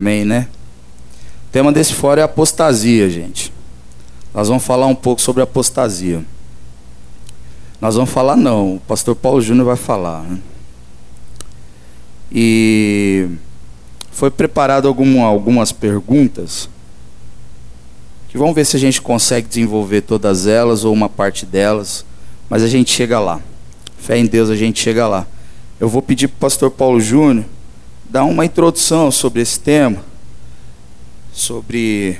Amém, né? O tema desse fora é apostasia, gente. Nós vamos falar um pouco sobre apostasia. Nós vamos falar não, o pastor Paulo Júnior vai falar. Né? E foi preparado algum, algumas perguntas que vamos ver se a gente consegue desenvolver todas elas ou uma parte delas, mas a gente chega lá. Fé em Deus, a gente chega lá. Eu vou pedir para o pastor Paulo Júnior dar uma introdução sobre esse tema, sobre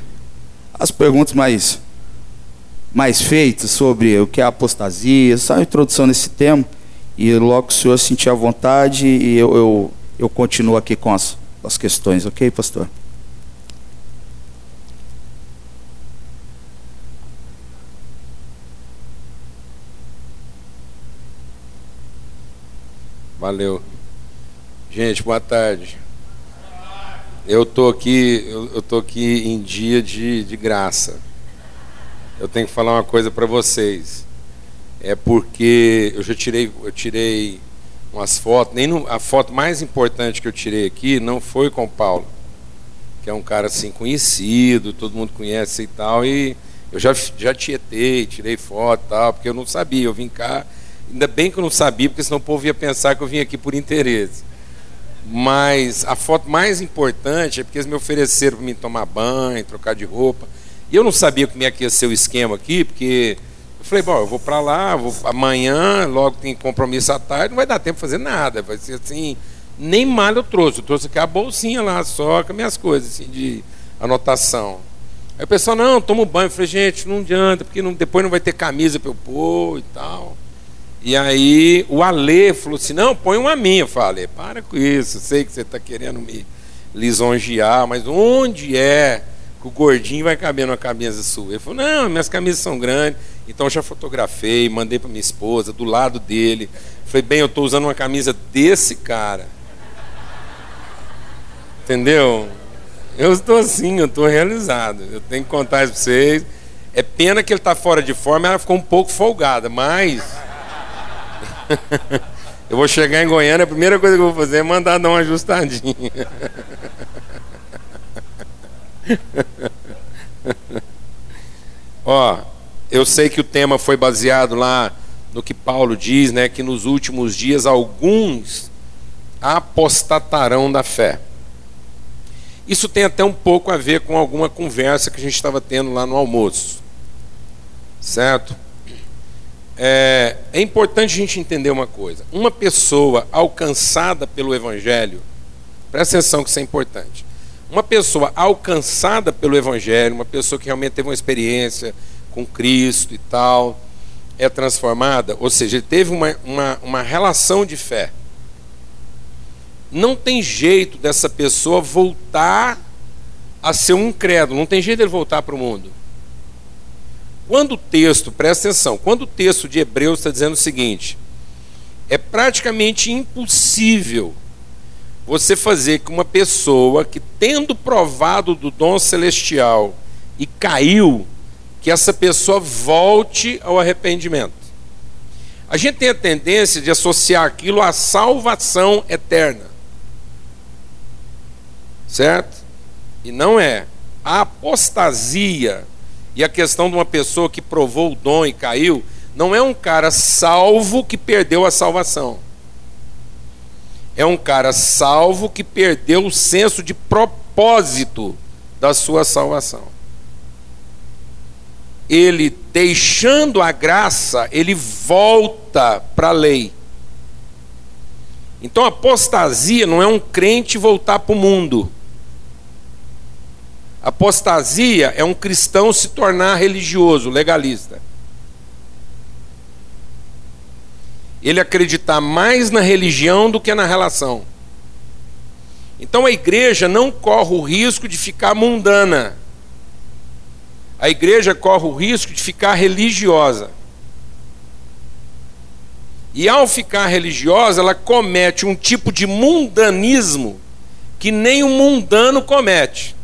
as perguntas mais, mais feitas sobre o que é apostasia, só uma introdução nesse tema, e logo o senhor sentir a vontade e eu, eu, eu continuo aqui com as, as questões, ok, pastor? Valeu. Gente, boa tarde. Eu tô aqui, eu, tô aqui em dia de, de graça. Eu tenho que falar uma coisa para vocês. É porque eu já tirei, eu tirei umas fotos. Nem no, a foto mais importante que eu tirei aqui não foi com o Paulo, que é um cara assim conhecido, todo mundo conhece e tal. E eu já já tietei, tirei foto tal, porque eu não sabia. Eu vim cá, ainda bem que eu não sabia, porque senão o povo ia pensar que eu vim aqui por interesse. Mas a foto mais importante é porque eles me ofereceram para me tomar banho, trocar de roupa. E eu não sabia como é que ia ser o esquema aqui, porque eu falei, bom, eu vou para lá, vou amanhã, logo tem compromisso à tarde, não vai dar tempo de fazer nada. Vai ser assim, nem mal eu trouxe. Eu trouxe aqui a bolsinha lá só com as minhas coisas assim, de anotação. Aí o pessoal, não, toma banho. Eu falei, gente, não adianta, porque não, depois não vai ter camisa para eu pôr e tal. E aí o Alê falou assim: não, põe uma minha. Eu falei: para com isso, sei que você está querendo me lisonjear, mas onde é que o gordinho vai caber numa camisa sua? Ele falou: não, minhas camisas são grandes. Então eu já fotografei, mandei para minha esposa, do lado dele. Falei: bem, eu estou usando uma camisa desse cara. Entendeu? Eu estou assim, eu estou realizado. Eu tenho que contar isso para vocês. É pena que ele está fora de forma, ela ficou um pouco folgada, mas. Eu vou chegar em Goiânia, a primeira coisa que eu vou fazer é mandar dar uma ajustadinha. Ó, eu sei que o tema foi baseado lá no que Paulo diz, né, que nos últimos dias alguns apostatarão da fé. Isso tem até um pouco a ver com alguma conversa que a gente estava tendo lá no almoço. Certo? É, é importante a gente entender uma coisa. Uma pessoa alcançada pelo Evangelho, presta atenção que isso é importante. Uma pessoa alcançada pelo Evangelho, uma pessoa que realmente teve uma experiência com Cristo e tal, é transformada, ou seja, ele teve uma, uma, uma relação de fé. Não tem jeito dessa pessoa voltar a ser um incrédulo, não tem jeito dele voltar para o mundo. Quando o texto, presta atenção, quando o texto de Hebreus está dizendo o seguinte: é praticamente impossível você fazer que uma pessoa que, tendo provado do dom celestial e caiu, que essa pessoa volte ao arrependimento. A gente tem a tendência de associar aquilo à salvação eterna. Certo? E não é. A apostasia e a questão de uma pessoa que provou o dom e caiu, não é um cara salvo que perdeu a salvação. É um cara salvo que perdeu o senso de propósito da sua salvação. Ele, deixando a graça, ele volta para a lei. Então, apostasia não é um crente voltar para o mundo. Apostasia é um cristão se tornar religioso, legalista. Ele acreditar mais na religião do que na relação. Então a igreja não corre o risco de ficar mundana. A igreja corre o risco de ficar religiosa. E ao ficar religiosa, ela comete um tipo de mundanismo que nem o mundano comete.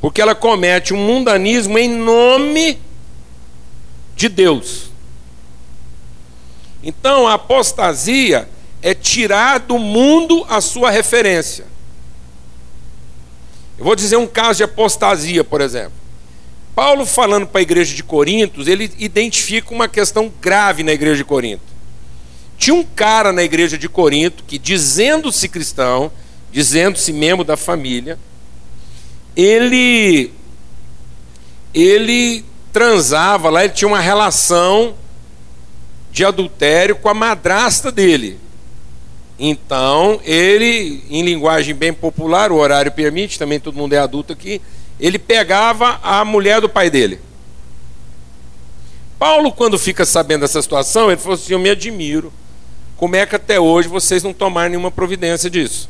Porque ela comete um mundanismo em nome de Deus. Então a apostasia é tirar do mundo a sua referência. Eu vou dizer um caso de apostasia, por exemplo. Paulo, falando para a igreja de Corinto, ele identifica uma questão grave na igreja de Corinto. Tinha um cara na igreja de Corinto que, dizendo-se cristão, dizendo-se membro da família, ele ele transava lá, ele tinha uma relação de adultério com a madrasta dele. Então, ele, em linguagem bem popular, o horário permite, também todo mundo é adulto aqui, ele pegava a mulher do pai dele. Paulo, quando fica sabendo dessa situação, ele falou assim: Eu me admiro. Como é que até hoje vocês não tomaram nenhuma providência disso?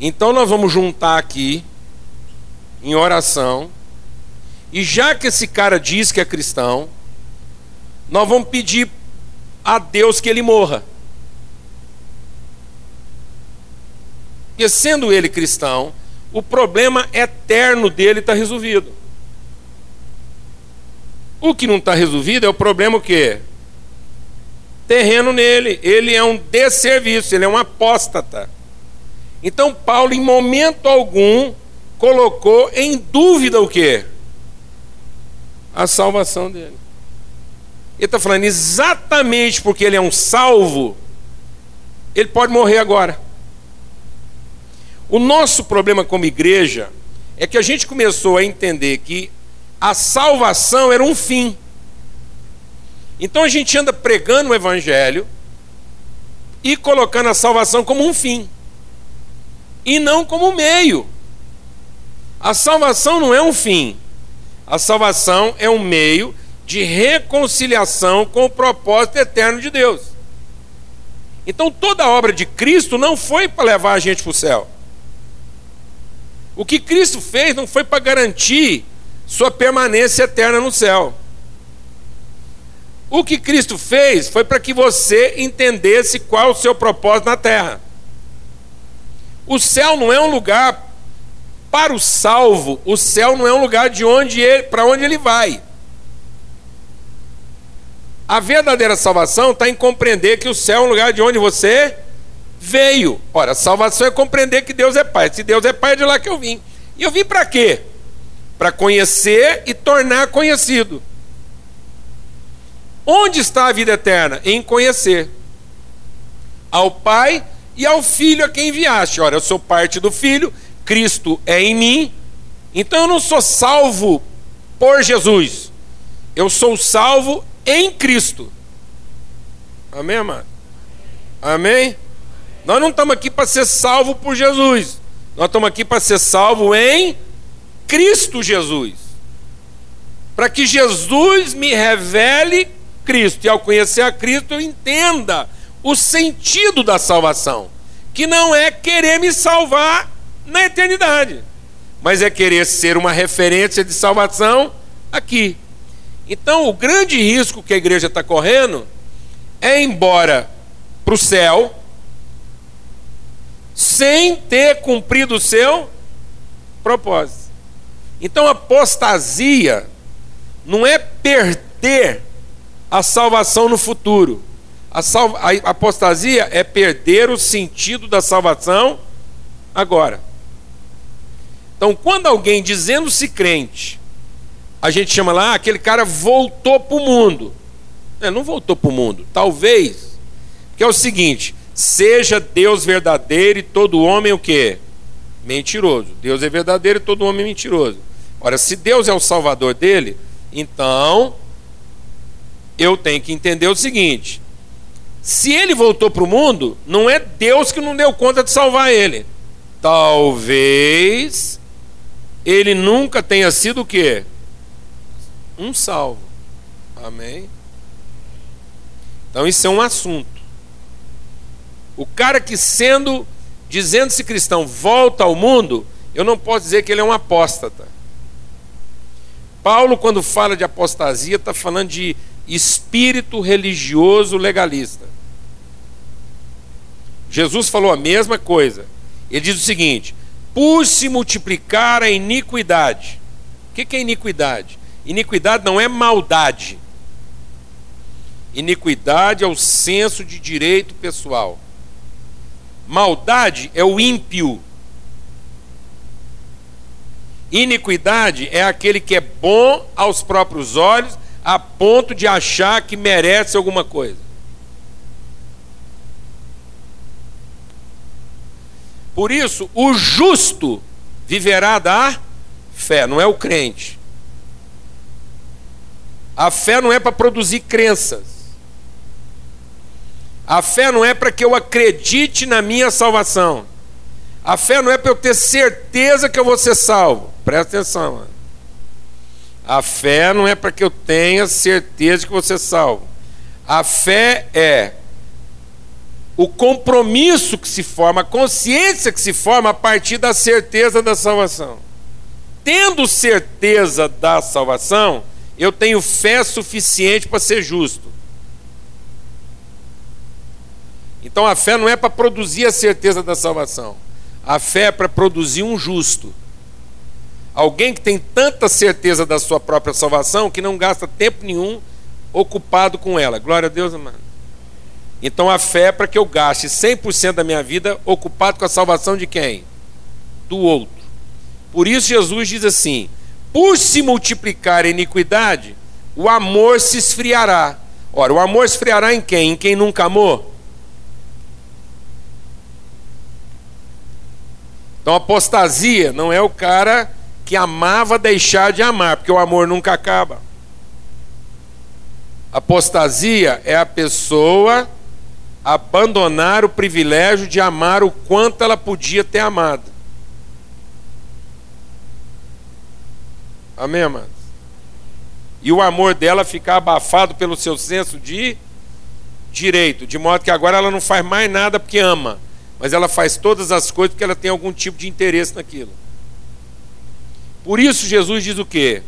Então nós vamos juntar aqui, em oração, e já que esse cara diz que é cristão, nós vamos pedir a Deus que ele morra. Porque sendo ele cristão, o problema eterno dele está resolvido. O que não está resolvido é o problema o quê? Terreno nele. Ele é um desserviço, ele é um apóstata. Então Paulo, em momento algum, colocou em dúvida o quê? A salvação dele. Ele está falando exatamente porque ele é um salvo, ele pode morrer agora. O nosso problema como igreja é que a gente começou a entender que a salvação era um fim. Então a gente anda pregando o evangelho e colocando a salvação como um fim e não como meio. A salvação não é um fim. A salvação é um meio de reconciliação com o propósito eterno de Deus. Então toda a obra de Cristo não foi para levar a gente para o céu. O que Cristo fez não foi para garantir sua permanência eterna no céu. O que Cristo fez foi para que você entendesse qual o seu propósito na terra. O céu não é um lugar para o salvo, o céu não é um lugar de onde ele, para onde ele vai. A verdadeira salvação está em compreender que o céu é um lugar de onde você veio. Ora, salvação é compreender que Deus é Pai. Se Deus é Pai, é de lá que eu vim. E eu vim para quê? Para conhecer e tornar conhecido. Onde está a vida eterna? Em conhecer. Ao Pai e ao Filho a quem enviaste. Ora, eu sou parte do Filho, Cristo é em mim, então eu não sou salvo por Jesus. Eu sou salvo em Cristo. Amém, amado? Amém? Nós não estamos aqui para ser salvo por Jesus. Nós estamos aqui para ser salvo em Cristo Jesus. Para que Jesus me revele Cristo. E ao conhecer a Cristo, eu entenda o sentido da salvação. Que não é querer me salvar na eternidade, mas é querer ser uma referência de salvação aqui. Então, o grande risco que a igreja está correndo é ir embora para o céu sem ter cumprido o seu propósito. Então, apostasia não é perder a salvação no futuro. A, sal... a apostasia é perder o sentido da salvação agora. Então, quando alguém dizendo-se crente, a gente chama lá, ah, aquele cara voltou para o mundo. É, não voltou para o mundo. Talvez, que é o seguinte: Seja Deus verdadeiro e todo homem o quê? Mentiroso. Deus é verdadeiro e todo homem é mentiroso. Ora, se Deus é o salvador dele, então eu tenho que entender o seguinte: se ele voltou para o mundo, não é Deus que não deu conta de salvar ele. Talvez ele nunca tenha sido o quê? Um salvo. Amém? Então isso é um assunto. O cara que sendo, dizendo-se cristão, volta ao mundo, eu não posso dizer que ele é um apóstata. Paulo, quando fala de apostasia, está falando de espírito religioso legalista. Jesus falou a mesma coisa. Ele diz o seguinte: por se multiplicar a iniquidade. O que é iniquidade? Iniquidade não é maldade. Iniquidade é o senso de direito pessoal. Maldade é o ímpio. Iniquidade é aquele que é bom aos próprios olhos, a ponto de achar que merece alguma coisa. Por isso, o justo viverá da fé, não é o crente. A fé não é para produzir crenças. A fé não é para que eu acredite na minha salvação. A fé não é para eu ter certeza que eu vou ser salvo. Presta atenção. Mano. A fé não é para que eu tenha certeza que vou ser salvo. A fé é o compromisso que se forma, a consciência que se forma a partir da certeza da salvação. Tendo certeza da salvação, eu tenho fé suficiente para ser justo. Então a fé não é para produzir a certeza da salvação. A fé é para produzir um justo. Alguém que tem tanta certeza da sua própria salvação que não gasta tempo nenhum ocupado com ela. Glória a Deus, amado. Então a fé é para que eu gaste 100% da minha vida ocupado com a salvação de quem? Do outro. Por isso Jesus diz assim: por se multiplicar a iniquidade, o amor se esfriará. Ora, o amor esfriará em quem? Em quem nunca amou? Então, apostasia não é o cara que amava deixar de amar, porque o amor nunca acaba. Apostasia é a pessoa abandonar o privilégio de amar o quanto ela podia ter amado. Amém, amados? E o amor dela ficar abafado pelo seu senso de direito, de modo que agora ela não faz mais nada porque ama mas ela faz todas as coisas porque ela tem algum tipo de interesse naquilo. Por isso Jesus diz o quê?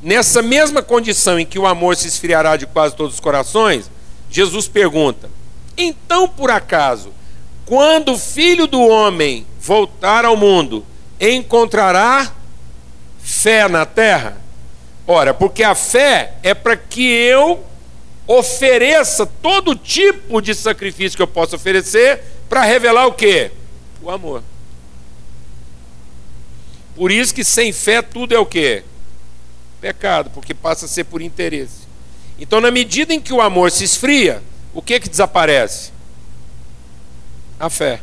Nessa mesma condição em que o amor se esfriará de quase todos os corações, Jesus pergunta: Então por acaso, quando o filho do homem voltar ao mundo, encontrará fé na terra? Ora, porque a fé é para que eu ofereça todo tipo de sacrifício que eu possa oferecer para revelar o que? O amor. Por isso que sem fé tudo é o que? Pecado, porque passa a ser por interesse. Então, na medida em que o amor se esfria, o que que desaparece? A fé.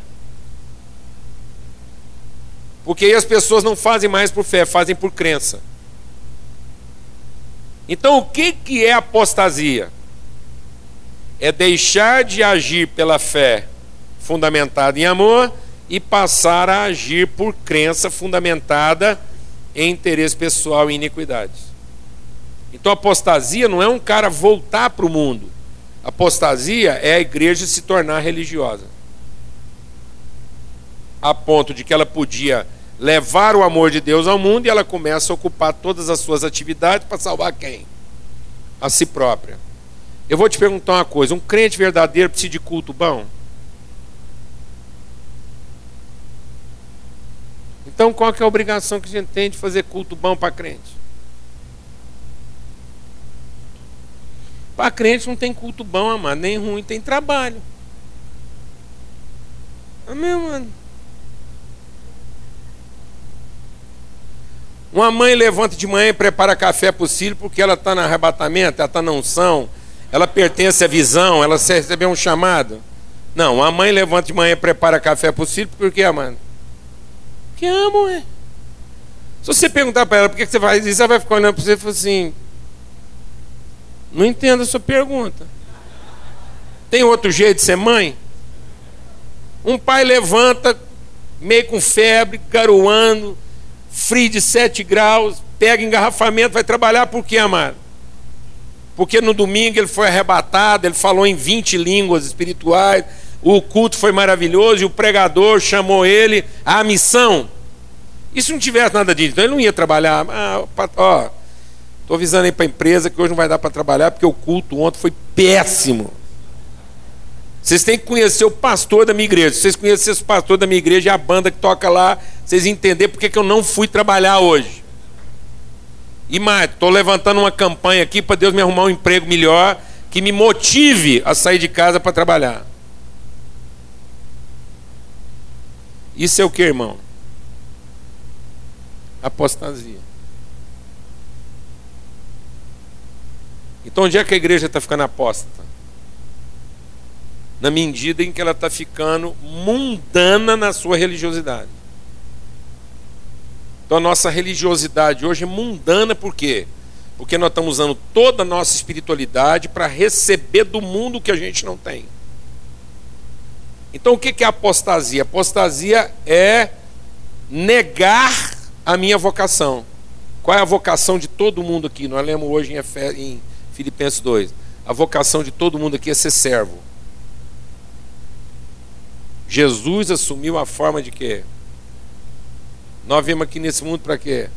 Porque aí as pessoas não fazem mais por fé, fazem por crença. Então, o que que é apostasia? É deixar de agir pela fé fundamentada em amor e passar a agir por crença fundamentada em interesse pessoal e iniquidades. Então, apostasia não é um cara voltar para o mundo. Apostasia é a igreja se tornar religiosa. A ponto de que ela podia levar o amor de Deus ao mundo e ela começa a ocupar todas as suas atividades para salvar quem? A si própria. Eu vou te perguntar uma coisa: um crente verdadeiro precisa de culto bom? Então qual é a obrigação que a gente tem de fazer culto bom para crente? Para crente não tem culto bom, amado, nem ruim, tem trabalho. Amém, mano? Uma mãe levanta de manhã e prepara café para o filho porque ela está no arrebatamento, ela está na unção, ela pertence à visão, ela recebeu um chamado. Não, a mãe levanta de manhã e prepara café para o filho porque, amado? Que amo, é. Se você perguntar para ela por que você faz isso, ela vai ficar olhando para você e falar assim: Não entendo a sua pergunta. Tem outro jeito de ser mãe? Um pai levanta, meio com febre, garoando, frio de 7 graus, pega engarrafamento, vai trabalhar por quê, amado? Porque no domingo ele foi arrebatado, ele falou em 20 línguas espirituais, o culto foi maravilhoso e o pregador chamou ele à missão. E se não tivesse nada disso, então ele não ia trabalhar. Ah, ó, estou avisando aí para a empresa que hoje não vai dar para trabalhar porque o culto ontem foi péssimo. Vocês têm que conhecer o pastor da minha igreja. Se vocês conhecessem o pastor da minha igreja e a banda que toca lá, vocês entenderem porque que eu não fui trabalhar hoje. E mais, estou levantando uma campanha aqui para Deus me arrumar um emprego melhor que me motive a sair de casa para trabalhar. Isso é o que, irmão? Apostasia. Então, onde é que a igreja está ficando apóstata? Na medida em que ela está ficando mundana na sua religiosidade. Então, a nossa religiosidade hoje é mundana por quê? Porque nós estamos usando toda a nossa espiritualidade para receber do mundo que a gente não tem. Então, o que é apostasia? Apostasia é negar a minha vocação. Qual é a vocação de todo mundo aqui? Nós lemos hoje em Filipenses 2. A vocação de todo mundo aqui é ser servo. Jesus assumiu a forma de quê? Nós viemos aqui nesse mundo para quê?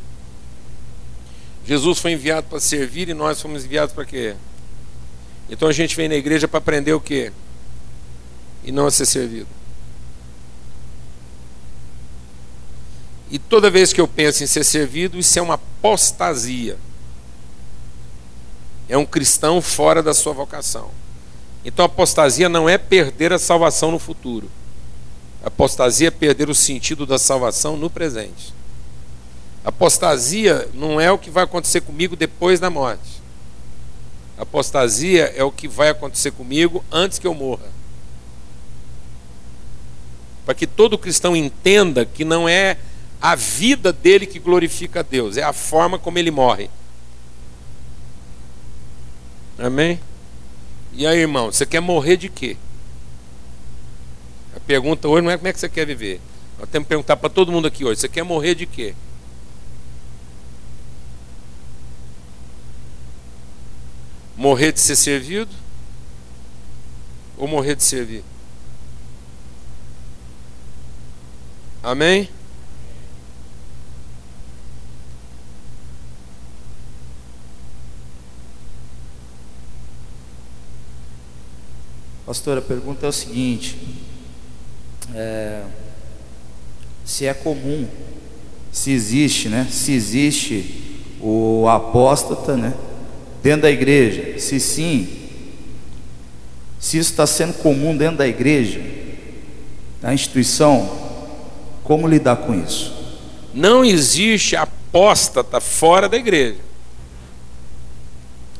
Jesus foi enviado para servir e nós fomos enviados para quê? Então a gente vem na igreja para aprender o quê? E não a ser servido. E toda vez que eu penso em ser servido, isso é uma apostasia. É um cristão fora da sua vocação. Então apostasia não é perder a salvação no futuro. Apostasia é perder o sentido da salvação no presente. Apostasia não é o que vai acontecer comigo depois da morte. Apostasia é o que vai acontecer comigo antes que eu morra. Para que todo cristão entenda que não é a vida dele que glorifica a Deus, é a forma como ele morre. Amém? E aí, irmão, você quer morrer de quê? A pergunta hoje não é como é que você quer viver. Nós temos que perguntar para todo mundo aqui hoje: você quer morrer de quê? Morrer de ser servido ou morrer de servir? Amém? Pastor, a pergunta é o seguinte: é, se é comum, se existe, né? Se existe o apóstata, né? Dentro da igreja, se sim, se isso está sendo comum dentro da igreja, da instituição, como lidar com isso? Não existe apóstata fora da igreja.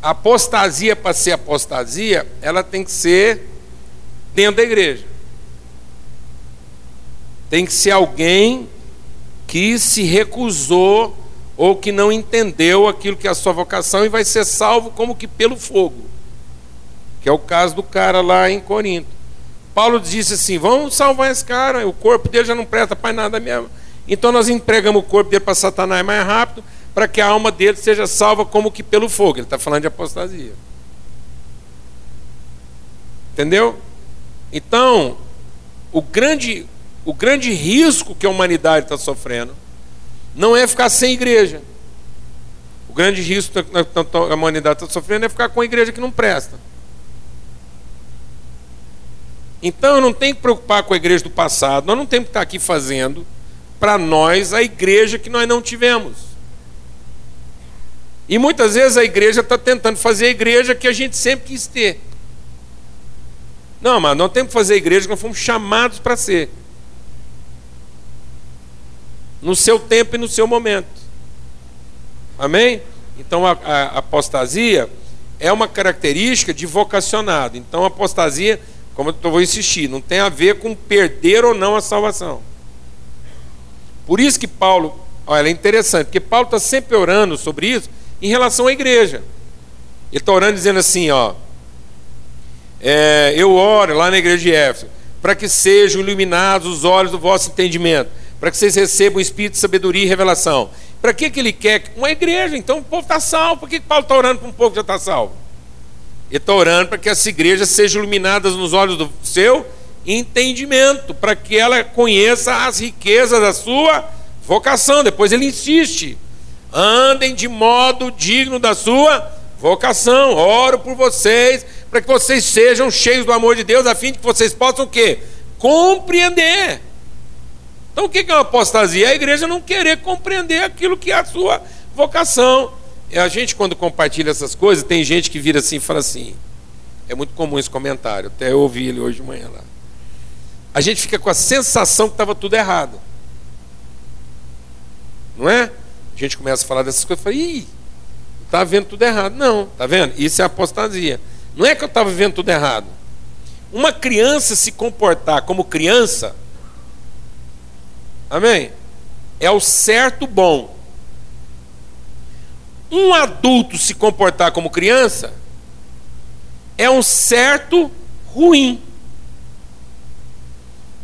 Apostasia, para ser apostasia, ela tem que ser dentro da igreja. Tem que ser alguém que se recusou ou que não entendeu aquilo que é a sua vocação e vai ser salvo como que pelo fogo. Que é o caso do cara lá em Corinto. Paulo disse assim: vamos salvar esse cara, o corpo dele já não presta para nada mesmo. Então nós entregamos o corpo dele para Satanás mais rápido, para que a alma dele seja salva como que pelo fogo. Ele está falando de apostasia. Entendeu? Então, o grande, o grande risco que a humanidade está sofrendo não é ficar sem igreja. O grande risco que a humanidade está sofrendo é ficar com a igreja que não presta. Então eu não tenho que preocupar com a igreja do passado, nós não temos que estar aqui fazendo para nós a igreja que nós não tivemos. E muitas vezes a igreja está tentando fazer a igreja que a gente sempre quis ter. Não, mas nós temos que fazer a igreja que nós fomos chamados para ser. No seu tempo e no seu momento. Amém? Então a, a apostasia é uma característica de vocacionado. Então a apostasia, como eu vou insistir, não tem a ver com perder ou não a salvação. Por isso que Paulo, olha, é interessante, porque Paulo está sempre orando sobre isso em relação à igreja. Ele está orando dizendo assim, ó, é, eu oro lá na igreja de Éfeso, para que sejam iluminados os olhos do vosso entendimento, para que vocês recebam o espírito de sabedoria e revelação. Para que, que ele quer? Uma igreja, então o povo está salvo. Por que, que Paulo está orando para um povo que já está salvo? Ele está orando para que essa igreja seja iluminada nos olhos do seu entendimento, para que ela conheça as riquezas da sua vocação. Depois ele insiste: andem de modo digno da sua vocação. Oro por vocês para que vocês sejam cheios do amor de Deus, a fim de que vocês possam o quê? Compreender. Então o que é uma apostasia? A igreja não querer compreender aquilo que é a sua vocação. E a gente, quando compartilha essas coisas, tem gente que vira assim e fala assim: É muito comum esse comentário, até eu ouvi ele hoje de manhã lá. A gente fica com a sensação que estava tudo errado. Não é? A gente começa a falar dessas coisas e fala, ih, está vendo tudo errado. Não, tá vendo? Isso é apostasia. Não é que eu estava vendo tudo errado. Uma criança se comportar como criança, amém? É o certo bom. Um adulto se comportar como criança é um certo ruim.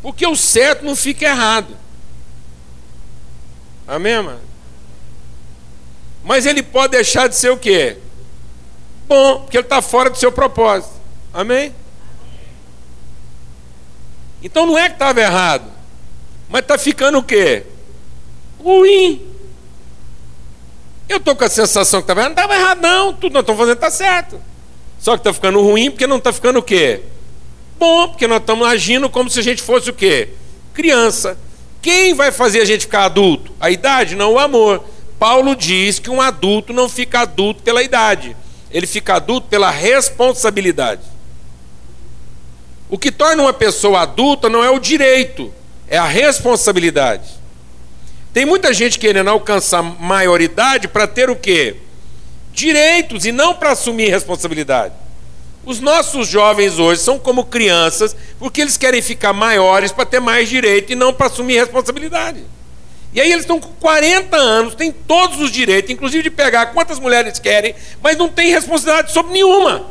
Porque o certo não fica errado. Amém, mano? Mas ele pode deixar de ser o quê? Bom, porque ele está fora do seu propósito. Amém? Então não é que estava errado, mas está ficando o quê? Ruim. Eu estou com a sensação que estava errado. Não estava errado, não. Tudo nós estamos fazendo está certo. Só que está ficando ruim porque não está ficando o quê? Bom, porque nós estamos agindo como se a gente fosse o quê? Criança. Quem vai fazer a gente ficar adulto? A idade? Não, o amor. Paulo diz que um adulto não fica adulto pela idade, ele fica adulto pela responsabilidade. O que torna uma pessoa adulta não é o direito, é a responsabilidade. Tem muita gente querendo alcançar maioridade para ter o quê? Direitos e não para assumir responsabilidade. Os nossos jovens hoje são como crianças porque eles querem ficar maiores para ter mais direito e não para assumir responsabilidade. E aí eles estão com 40 anos, têm todos os direitos, inclusive de pegar quantas mulheres querem, mas não têm responsabilidade sobre nenhuma.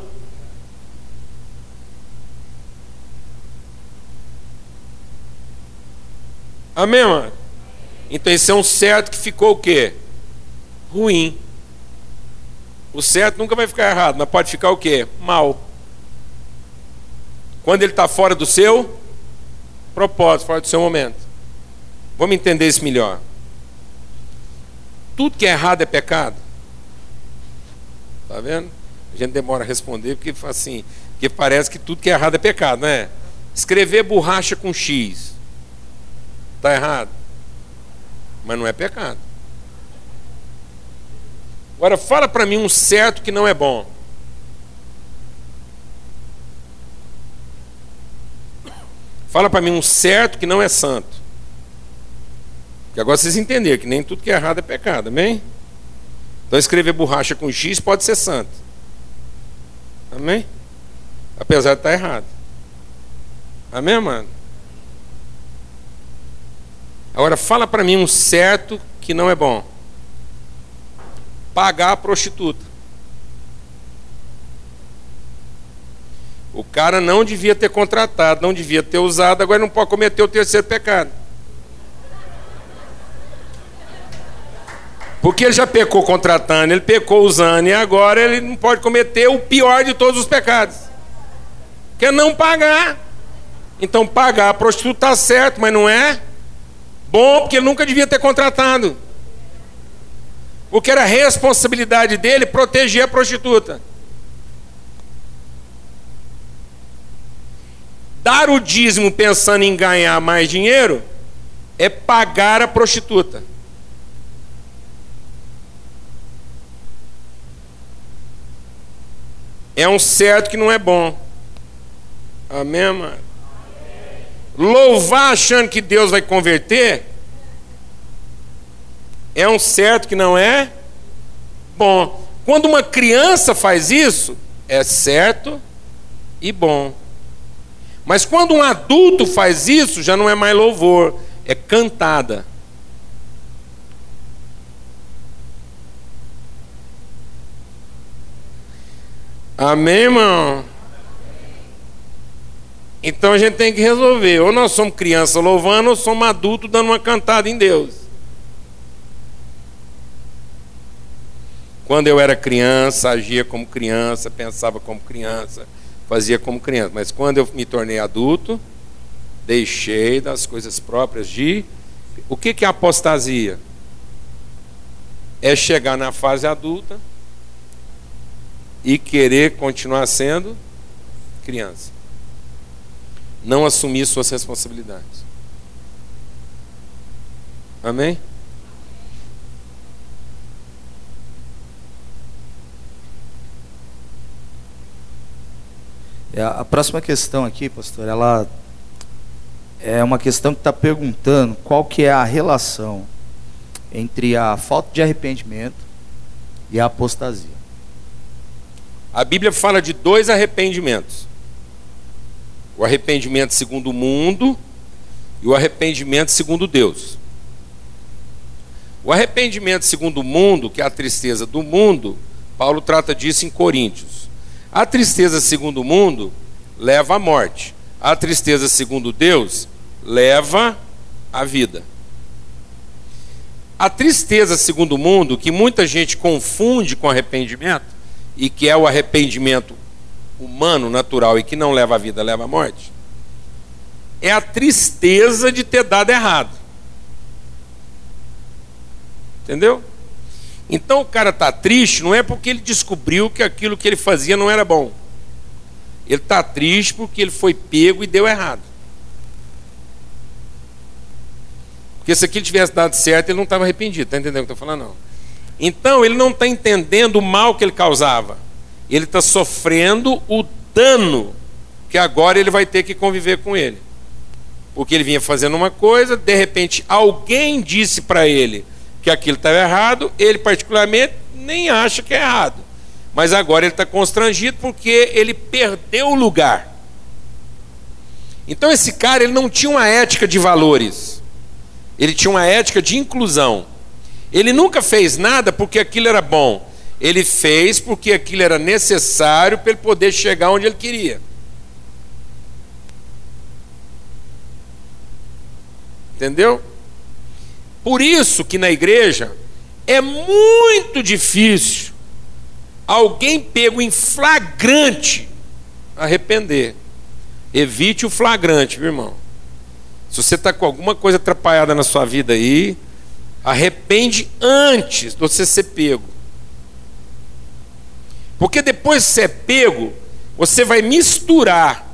Amém, mano? Então esse é um certo que ficou o quê? Ruim. O certo nunca vai ficar errado, mas pode ficar o quê? Mal. Quando ele está fora do seu propósito, fora do seu momento. Vamos entender isso melhor. Tudo que é errado é pecado. Tá vendo? A gente demora a responder porque assim, porque parece que tudo que é errado é pecado, não é? Escrever borracha com X. Está errado? Mas não é pecado. Agora fala para mim um certo que não é bom. Fala para mim um certo que não é santo. Que agora vocês entenderam que nem tudo que é errado é pecado, amém? Então escrever borracha com X pode ser santo. Amém? Apesar de estar errado. Amém, mano? Agora fala para mim um certo que não é bom. Pagar a prostituta. O cara não devia ter contratado, não devia ter usado, agora não pode cometer o terceiro pecado. Porque ele já pecou contratando, ele pecou usando, e agora ele não pode cometer o pior de todos os pecados. Que é não pagar. Então pagar a prostituta está certo, mas não é Bom, porque ele nunca devia ter contratado. Porque era responsabilidade dele proteger a prostituta. Dar o dízimo pensando em ganhar mais dinheiro é pagar a prostituta. É um certo que não é bom. Amém, louvar achando que Deus vai converter, é um certo que não é bom. Quando uma criança faz isso, é certo e bom. Mas quando um adulto faz isso, já não é mais louvor, é cantada. Amém, irmão? Então a gente tem que resolver. Ou nós somos criança louvando, ou somos adultos dando uma cantada em Deus. Quando eu era criança, agia como criança, pensava como criança, fazia como criança. Mas quando eu me tornei adulto, deixei das coisas próprias de. O que, que é apostasia? É chegar na fase adulta e querer continuar sendo criança não assumir suas responsabilidades. Amém? É, a próxima questão aqui, pastor, ela é uma questão que está perguntando qual que é a relação entre a falta de arrependimento e a apostasia. A Bíblia fala de dois arrependimentos: o arrependimento segundo o mundo e o arrependimento segundo Deus. O arrependimento segundo o mundo, que é a tristeza do mundo, Paulo trata disso em Coríntios. A tristeza segundo o mundo leva à morte. A tristeza segundo Deus leva à vida. A tristeza segundo o mundo, que muita gente confunde com arrependimento, e que é o arrependimento humano, natural e que não leva à vida, leva à morte, é a tristeza de ter dado errado. Entendeu? Então o cara está triste não é porque ele descobriu que aquilo que ele fazia não era bom. Ele está triste porque ele foi pego e deu errado. Porque se aquilo tivesse dado certo, ele não estava arrependido. Está entendendo o que eu estou falando? Não. Então, ele não está entendendo o mal que ele causava. Ele está sofrendo o dano que agora ele vai ter que conviver com ele. Porque ele vinha fazendo uma coisa, de repente alguém disse para ele que aquilo estava errado, ele particularmente nem acha que é errado. Mas agora ele está constrangido porque ele perdeu o lugar. Então esse cara ele não tinha uma ética de valores. Ele tinha uma ética de inclusão. Ele nunca fez nada porque aquilo era bom. Ele fez porque aquilo era necessário para ele poder chegar onde ele queria. Entendeu? Por isso que na igreja é muito difícil alguém pego em flagrante arrepender. Evite o flagrante, meu irmão. Se você está com alguma coisa atrapalhada na sua vida aí, arrepende antes de você ser pego. Porque depois de ser pego, você vai misturar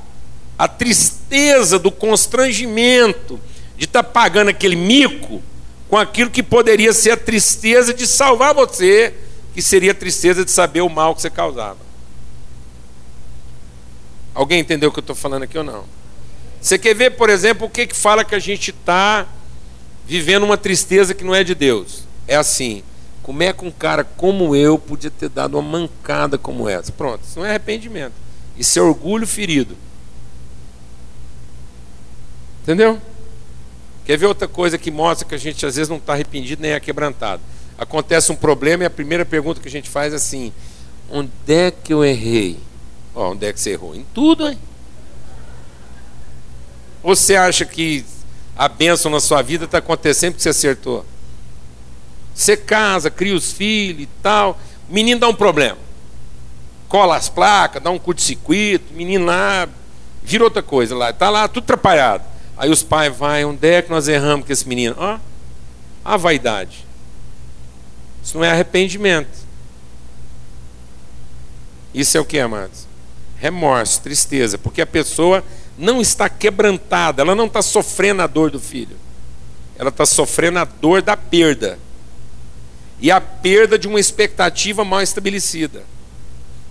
a tristeza do constrangimento de estar tá pagando aquele mico com aquilo que poderia ser a tristeza de salvar você, que seria a tristeza de saber o mal que você causava. Alguém entendeu o que eu estou falando aqui ou não? Você quer ver, por exemplo, o que, que fala que a gente está vivendo uma tristeza que não é de Deus? É assim: como é que um cara como eu podia ter dado uma mancada como essa? Pronto, isso não é arrependimento. Isso é orgulho ferido. Entendeu? Quer ver outra coisa que mostra que a gente às vezes não está arrependido nem é quebrantado? Acontece um problema e a primeira pergunta que a gente faz é assim: onde é que eu errei? Onde é que você errou? Em tudo, hein? Ou você acha que a bênção na sua vida está acontecendo porque você acertou? Você casa, cria os filhos e tal, o menino dá um problema. Cola as placas, dá um curto-circuito, o menino lá vira outra coisa lá, está lá tudo atrapalhado. Aí os pais vai, onde é que nós erramos com esse menino? Ó, a vaidade. Isso não é arrependimento. Isso é o que, amados? Remorso, tristeza, porque a pessoa não está quebrantada, ela não está sofrendo a dor do filho, ela está sofrendo a dor da perda e a perda de uma expectativa mal estabelecida.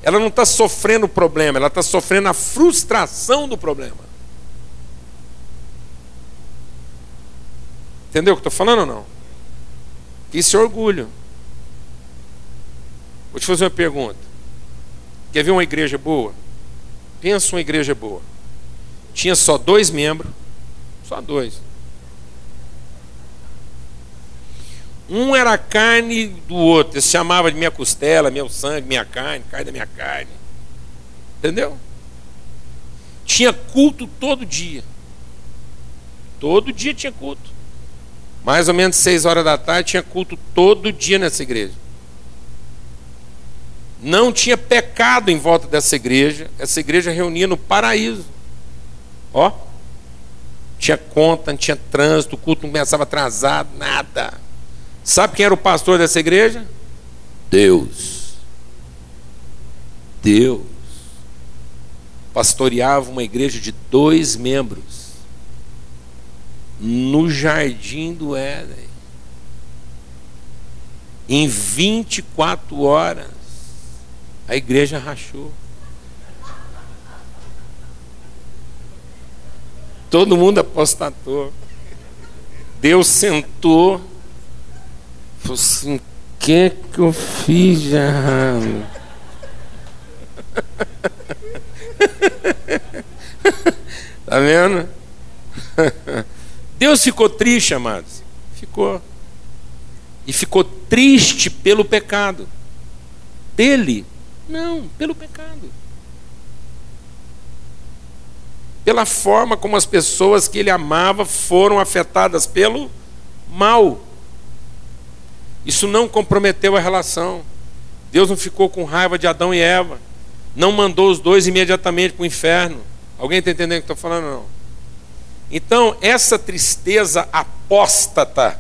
Ela não está sofrendo o problema, ela está sofrendo a frustração do problema. Entendeu o que estou falando ou não? Isso é orgulho. Vou te fazer uma pergunta. Quer ver uma igreja boa? Pensa uma igreja boa tinha só dois membros, só dois. Um era a carne do outro, ele se chamava de minha costela, meu sangue, minha carne, carne da minha carne. Entendeu? Tinha culto todo dia. Todo dia tinha culto. Mais ou menos seis horas da tarde tinha culto todo dia nessa igreja. Não tinha pecado em volta dessa igreja. Essa igreja reunia no paraíso. Ó, tinha conta, não tinha trânsito, o culto não começava atrasado, nada. Sabe quem era o pastor dessa igreja? Deus. Deus. Pastoreava uma igreja de dois membros no jardim do Éden. Em 24 horas, a igreja rachou. Todo mundo apostatou. Deus sentou, falou assim: o que é que eu fiz de errado? tá vendo? Deus ficou triste, amados. Ficou. E ficou triste pelo pecado. Dele. Não, pelo pecado. Pela forma como as pessoas que ele amava foram afetadas pelo mal. Isso não comprometeu a relação. Deus não ficou com raiva de Adão e Eva. Não mandou os dois imediatamente para o inferno. Alguém está entendendo o que estou falando? Não. Então, essa tristeza apóstata,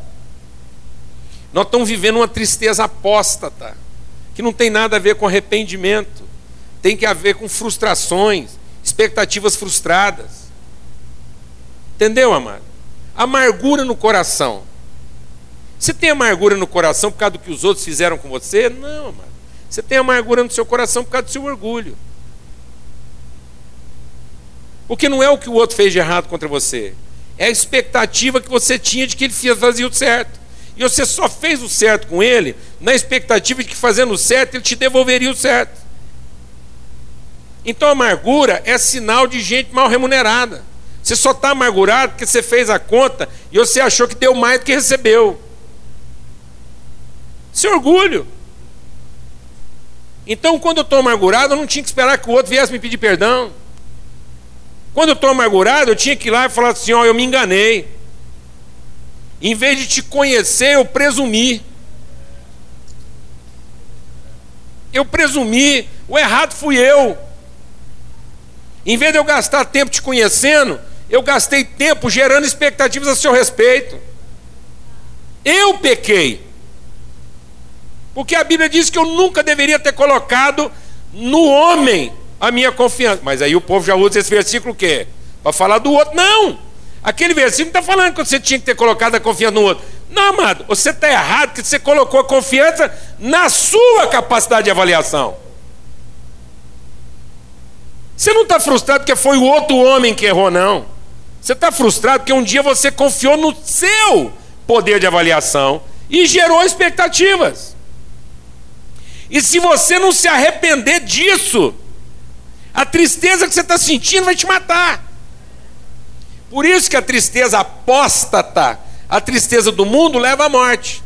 nós estamos vivendo uma tristeza apóstata, que não tem nada a ver com arrependimento, tem que a ver com frustrações, expectativas frustradas. Entendeu, amado? Amargura no coração. Você tem amargura no coração por causa do que os outros fizeram com você? Não, amado. Você tem amargura no seu coração por causa do seu orgulho. Porque não é o que o outro fez de errado contra você. É a expectativa que você tinha de que ele fazia o certo. E você só fez o certo com ele na expectativa de que fazendo o certo ele te devolveria o certo. Então amargura é sinal de gente mal remunerada. Você só está amargurado porque você fez a conta e você achou que deu mais do que recebeu. Isso é orgulho. Então, quando eu estou amargurado, eu não tinha que esperar que o outro viesse me pedir perdão. Quando eu estou amargurado, eu tinha que ir lá e falar assim: ó, eu me enganei. Em vez de te conhecer, eu presumi. Eu presumi, o errado fui eu. Em vez de eu gastar tempo te conhecendo, eu gastei tempo gerando expectativas a seu respeito. Eu pequei. Porque a Bíblia diz que eu nunca deveria ter colocado no homem a minha confiança. Mas aí o povo já usa esse versículo o quê? Para falar do outro. Não! Aquele versículo está falando que você tinha que ter colocado a confiança no outro. Não, amado, você está errado porque você colocou a confiança na sua capacidade de avaliação. Você não está frustrado porque foi o outro homem que errou, não. Você está frustrado porque um dia você confiou no seu poder de avaliação e gerou expectativas. E se você não se arrepender disso, a tristeza que você está sentindo vai te matar. Por isso que a tristeza apóstata, a tristeza do mundo, leva à morte.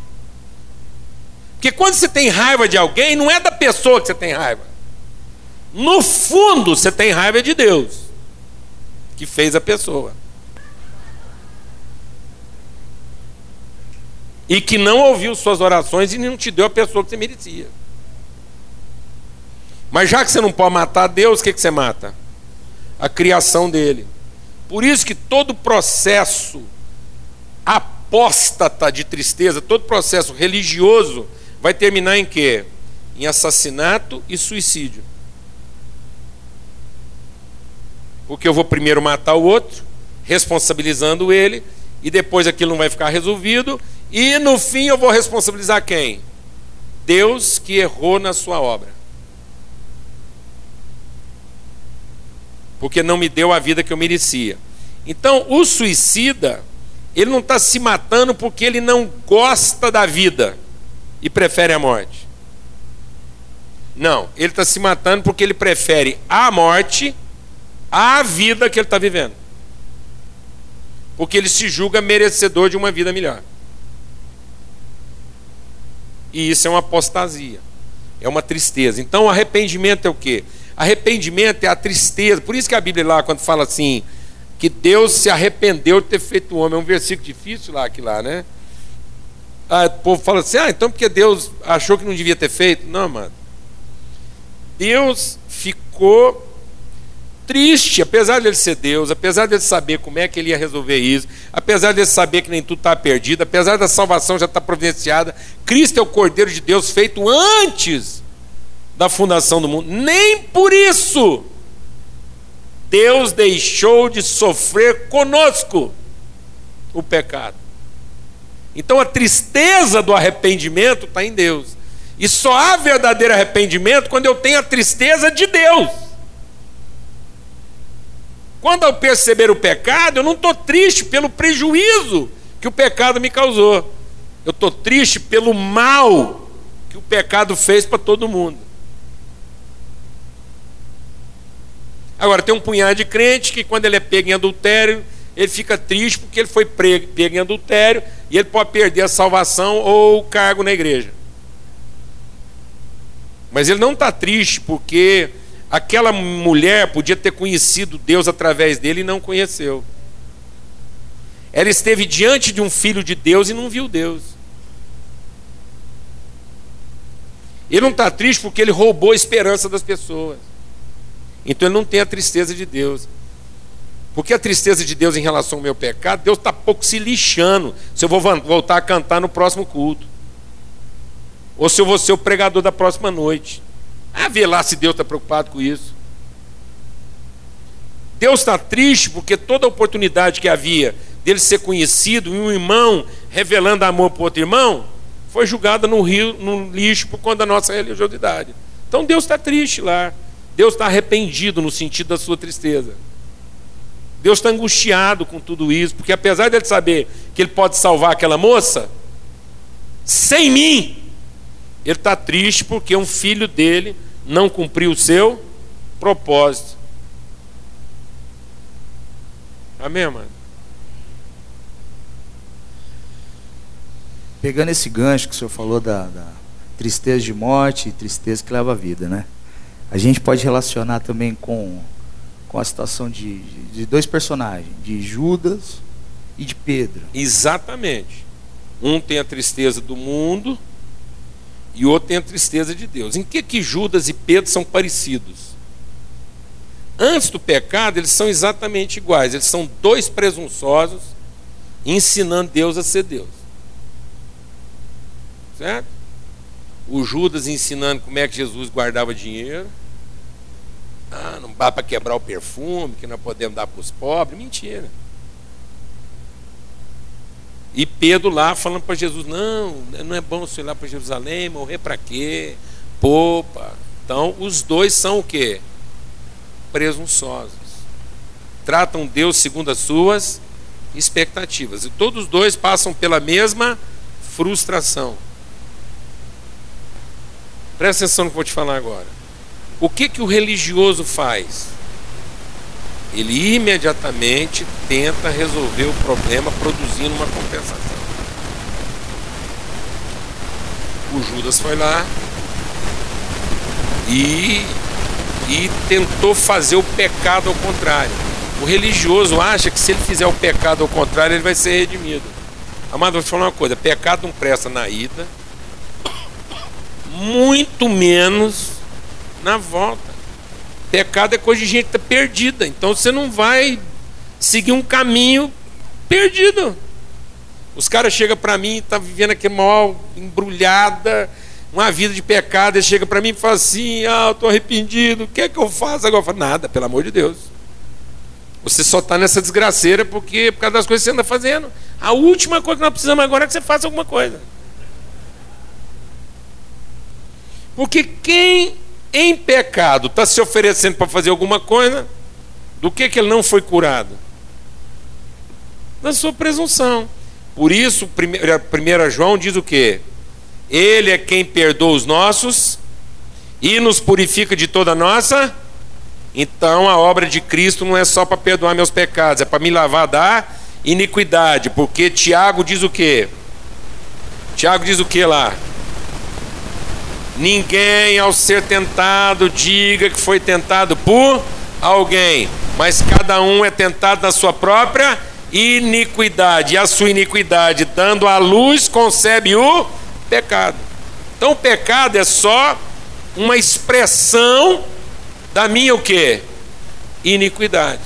Porque quando você tem raiva de alguém, não é da pessoa que você tem raiva. No fundo, você tem raiva de Deus, que fez a pessoa. E que não ouviu suas orações e não te deu a pessoa que você merecia. Mas já que você não pode matar Deus, o que, que você mata? A criação dele. Por isso que todo processo apóstata de tristeza, todo processo religioso, vai terminar em quê? Em assassinato e suicídio. Porque eu vou primeiro matar o outro, responsabilizando ele, e depois aquilo não vai ficar resolvido, e no fim eu vou responsabilizar quem? Deus que errou na sua obra. porque não me deu a vida que eu merecia. Então, o suicida, ele não está se matando porque ele não gosta da vida e prefere a morte. Não, ele está se matando porque ele prefere a morte à vida que ele está vivendo. Porque ele se julga merecedor de uma vida melhor. E isso é uma apostasia, é uma tristeza. Então, arrependimento é o quê? Arrependimento é a tristeza. Por isso que a Bíblia lá, quando fala assim, que Deus se arrependeu de ter feito o homem, é um versículo difícil lá, aqui lá, né? Ah, o povo fala assim, ah, então porque Deus achou que não devia ter feito? Não, mano. Deus ficou triste, apesar de ele ser Deus, apesar de ele saber como é que ele ia resolver isso, apesar de ele saber que nem tudo está perdido, apesar da salvação já estar tá providenciada, Cristo é o Cordeiro de Deus feito antes da fundação do mundo. Nem por isso Deus deixou de sofrer conosco o pecado. Então a tristeza do arrependimento está em Deus. E só há verdadeiro arrependimento quando eu tenho a tristeza de Deus. Quando eu perceber o pecado, eu não estou triste pelo prejuízo que o pecado me causou. Eu estou triste pelo mal que o pecado fez para todo mundo. Agora, tem um punhado de crente que, quando ele é pego em adultério, ele fica triste porque ele foi pego em adultério e ele pode perder a salvação ou o cargo na igreja. Mas ele não está triste porque aquela mulher podia ter conhecido Deus através dele e não conheceu. Ela esteve diante de um filho de Deus e não viu Deus. Ele não está triste porque ele roubou a esperança das pessoas. Então ele não tem a tristeza de Deus. Porque a tristeza de Deus em relação ao meu pecado, Deus está pouco se lixando se eu vou voltar a cantar no próximo culto. Ou se eu vou ser o pregador da próxima noite. Ah, vê lá se Deus está preocupado com isso. Deus está triste porque toda oportunidade que havia dele ser conhecido e um irmão revelando amor para outro irmão foi julgada no rio, no lixo por conta da nossa religiosidade. Então Deus está triste lá. Deus está arrependido no sentido da sua tristeza. Deus está angustiado com tudo isso, porque apesar de ele saber que ele pode salvar aquela moça, sem mim, ele está triste porque um filho dele não cumpriu o seu propósito. Amém, mano? Pegando esse gancho que o senhor falou da, da tristeza de morte e tristeza que leva a vida, né? A gente pode relacionar também com, com a situação de, de dois personagens, de Judas e de Pedro. Exatamente. Um tem a tristeza do mundo e outro tem a tristeza de Deus. Em que que Judas e Pedro são parecidos? Antes do pecado, eles são exatamente iguais. Eles são dois presunçosos ensinando Deus a ser Deus. Certo? O Judas ensinando como é que Jesus guardava dinheiro. Ah, não dá para quebrar o perfume, que nós podemos dar para os pobres. Mentira. E Pedro lá falando para Jesus: Não, não é bom você ir lá para Jerusalém, morrer para quê? Poupa. Então, os dois são o quê? Presunçosos. Tratam Deus segundo as suas expectativas. E todos os dois passam pela mesma frustração. Presta atenção no que eu vou te falar agora. O que, que o religioso faz? Ele imediatamente tenta resolver o problema produzindo uma compensação. O Judas foi lá e, e tentou fazer o pecado ao contrário. O religioso acha que se ele fizer o pecado ao contrário, ele vai ser redimido. Amado, vou te falar uma coisa: pecado não presta na ida, muito menos na volta. Pecado é coisa de gente tá perdida. Então você não vai seguir um caminho perdido. Os caras chegam para mim, tá vivendo aqui mal embrulhada, uma vida de pecado, eles chegam para mim e falam assim: "Ah, eu tô arrependido. O que é que eu faço agora?" Eu falo: "Nada, pelo amor de Deus. Você só está nessa desgraceira porque por causa das coisas que você anda fazendo. A última coisa que nós precisamos agora é que você faça alguma coisa. Porque quem em pecado está se oferecendo para fazer alguma coisa, do que, que ele não foi curado? Da sua presunção. Por isso, 1 João diz o quê? Ele é quem perdoa os nossos e nos purifica de toda nossa. Então a obra de Cristo não é só para perdoar meus pecados, é para me lavar da iniquidade. Porque Tiago diz o quê? Tiago diz o que lá? Ninguém, ao ser tentado, diga que foi tentado por alguém, mas cada um é tentado na sua própria iniquidade, e a sua iniquidade, dando à luz, concebe o pecado. Então, o pecado é só uma expressão da minha o quê? Iniquidade.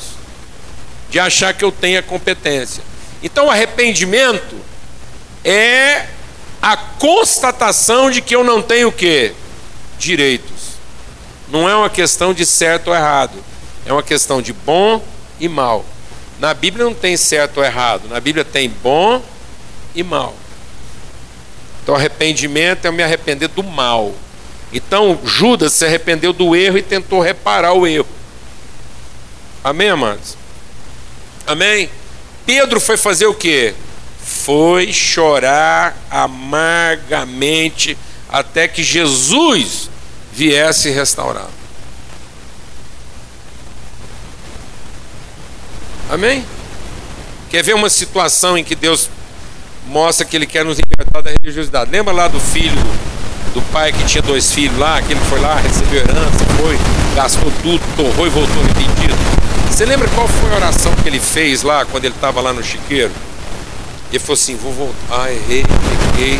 De achar que eu tenho a competência. Então, o arrependimento é a constatação de que eu não tenho o quê? Direitos. Não é uma questão de certo ou errado. É uma questão de bom e mal. Na Bíblia não tem certo ou errado. Na Bíblia tem bom e mal. Então arrependimento é eu me arrepender do mal. Então Judas se arrependeu do erro e tentou reparar o erro. Amém, amados? Amém? Pedro foi fazer o quê? Foi chorar amargamente até que Jesus viesse restaurar. Amém? Quer ver uma situação em que Deus mostra que Ele quer nos libertar da religiosidade? Lembra lá do filho, do pai que tinha dois filhos lá, que ele foi lá, recebeu herança, foi, gastou tudo, torrou e voltou arrependido? Você lembra qual foi a oração que ele fez lá quando ele estava lá no chiqueiro? Ele falou assim: Vou voltar, errei, peguei,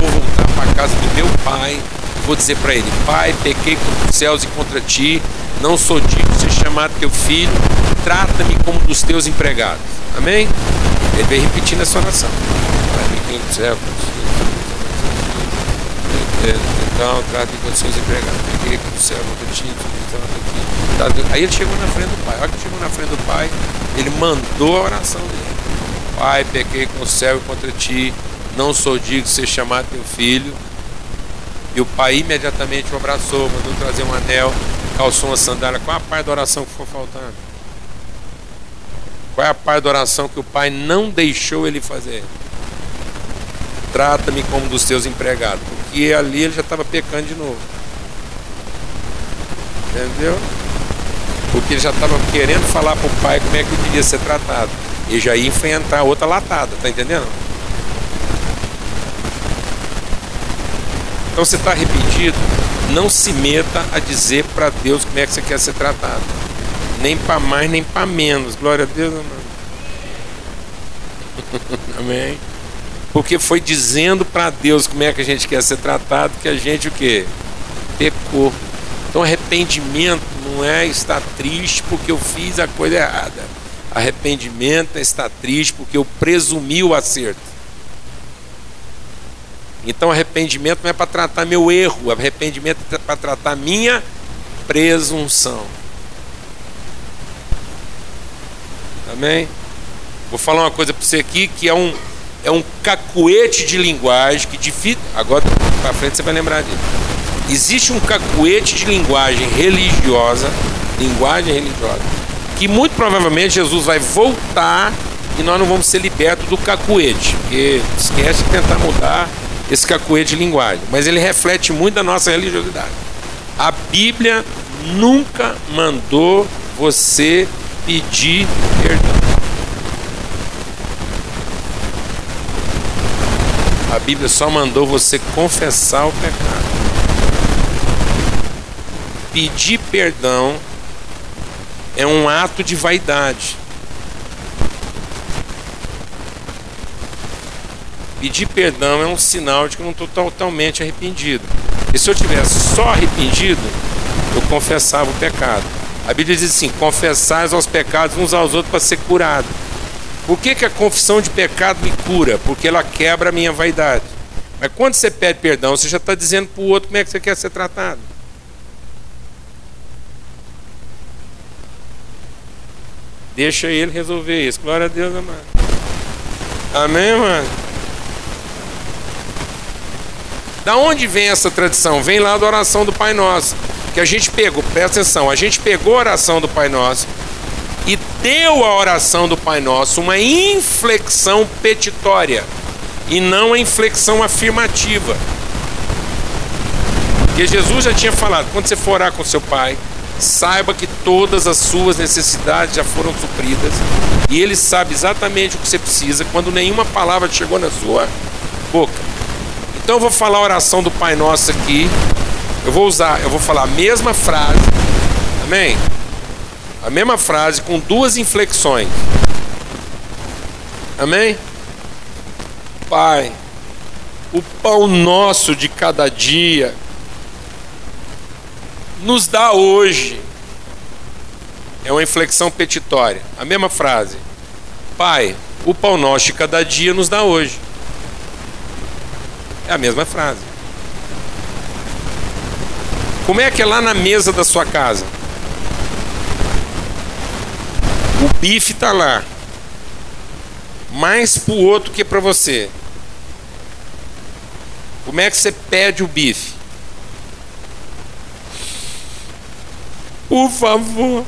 vou voltar para casa do meu pai. Vou dizer para ele: Pai, pequei contra os céus e contra ti, não sou digno de ser chamado teu filho, trata-me como dos teus empregados. Amém? Ele vem repetindo essa oração. Então, trata-me como dos teus empregados. Peguei com o céu, contra ti, Aí ele chegou na frente do pai. A hora que chegou na frente do pai, ele mandou a oração dele. Pai, pequei com o céu e contra ti, não sou digno de ser chamado teu filho. E o pai imediatamente o abraçou, mandou trazer um anel, calçou uma sandália. Qual a parte da oração que ficou faltando? Qual é a parte da oração que o pai não deixou ele fazer? Trata-me como dos teus empregados. Porque ali ele já estava pecando de novo. Entendeu? Porque ele já estava querendo falar para o pai como é que ele devia ser tratado. E já ia enfrentar outra latada, tá entendendo? Então você está arrependido, não se meta a dizer para Deus como é que você quer ser tratado. Nem para mais, nem para menos. Glória a Deus, amém. amém. Porque foi dizendo para Deus como é que a gente quer ser tratado que a gente o quê? Pecou. Então arrependimento não é estar triste porque eu fiz a coisa errada. Arrependimento estar triste porque eu presumi o acerto. Então arrependimento não é para tratar meu erro, arrependimento é para tratar minha presunção. Amém? Vou falar uma coisa para você aqui que é um é um cacuete de linguagem que difícil. Agora para frente você vai lembrar disso. Existe um cacuete de linguagem religiosa, linguagem religiosa, que muito provavelmente Jesus vai voltar e nós não vamos ser libertos do cacuete, porque esquece de tentar mudar esse cacuete de linguagem, mas ele reflete muito da nossa religiosidade. A Bíblia nunca mandou você pedir perdão. A Bíblia só mandou você confessar o pecado. Pedir perdão é um ato de vaidade. Pedir perdão é um sinal de que eu não estou totalmente arrependido. E se eu tivesse só arrependido, eu confessava o pecado. A Bíblia diz assim: confessais aos pecados uns aos outros para ser curado. Por que, que a confissão de pecado me cura? Porque ela quebra a minha vaidade. Mas quando você pede perdão, você já está dizendo para o outro como é que você quer ser tratado. Deixa ele resolver isso. Glória a Deus, amado. Amém, mano? Da onde vem essa tradição? Vem lá da oração do Pai Nosso. Que a gente pegou, presta atenção, a gente pegou a oração do Pai Nosso e deu à oração do Pai Nosso uma inflexão petitória e não a inflexão afirmativa. Porque Jesus já tinha falado: quando você for orar com seu Pai, saiba que todas as suas necessidades já foram supridas e Ele sabe exatamente o que você precisa quando nenhuma palavra chegou na sua boca. Então eu vou falar a oração do Pai Nosso aqui. Eu vou usar, eu vou falar a mesma frase. Amém? A mesma frase com duas inflexões. Amém? Pai, o pão nosso de cada dia nos dá hoje. É uma inflexão petitória. A mesma frase. Pai, o pão nosso de cada dia nos dá hoje. É a mesma frase. Como é que é lá na mesa da sua casa? O bife está lá. Mais para o outro que para você. Como é que você pede o bife? Por favor.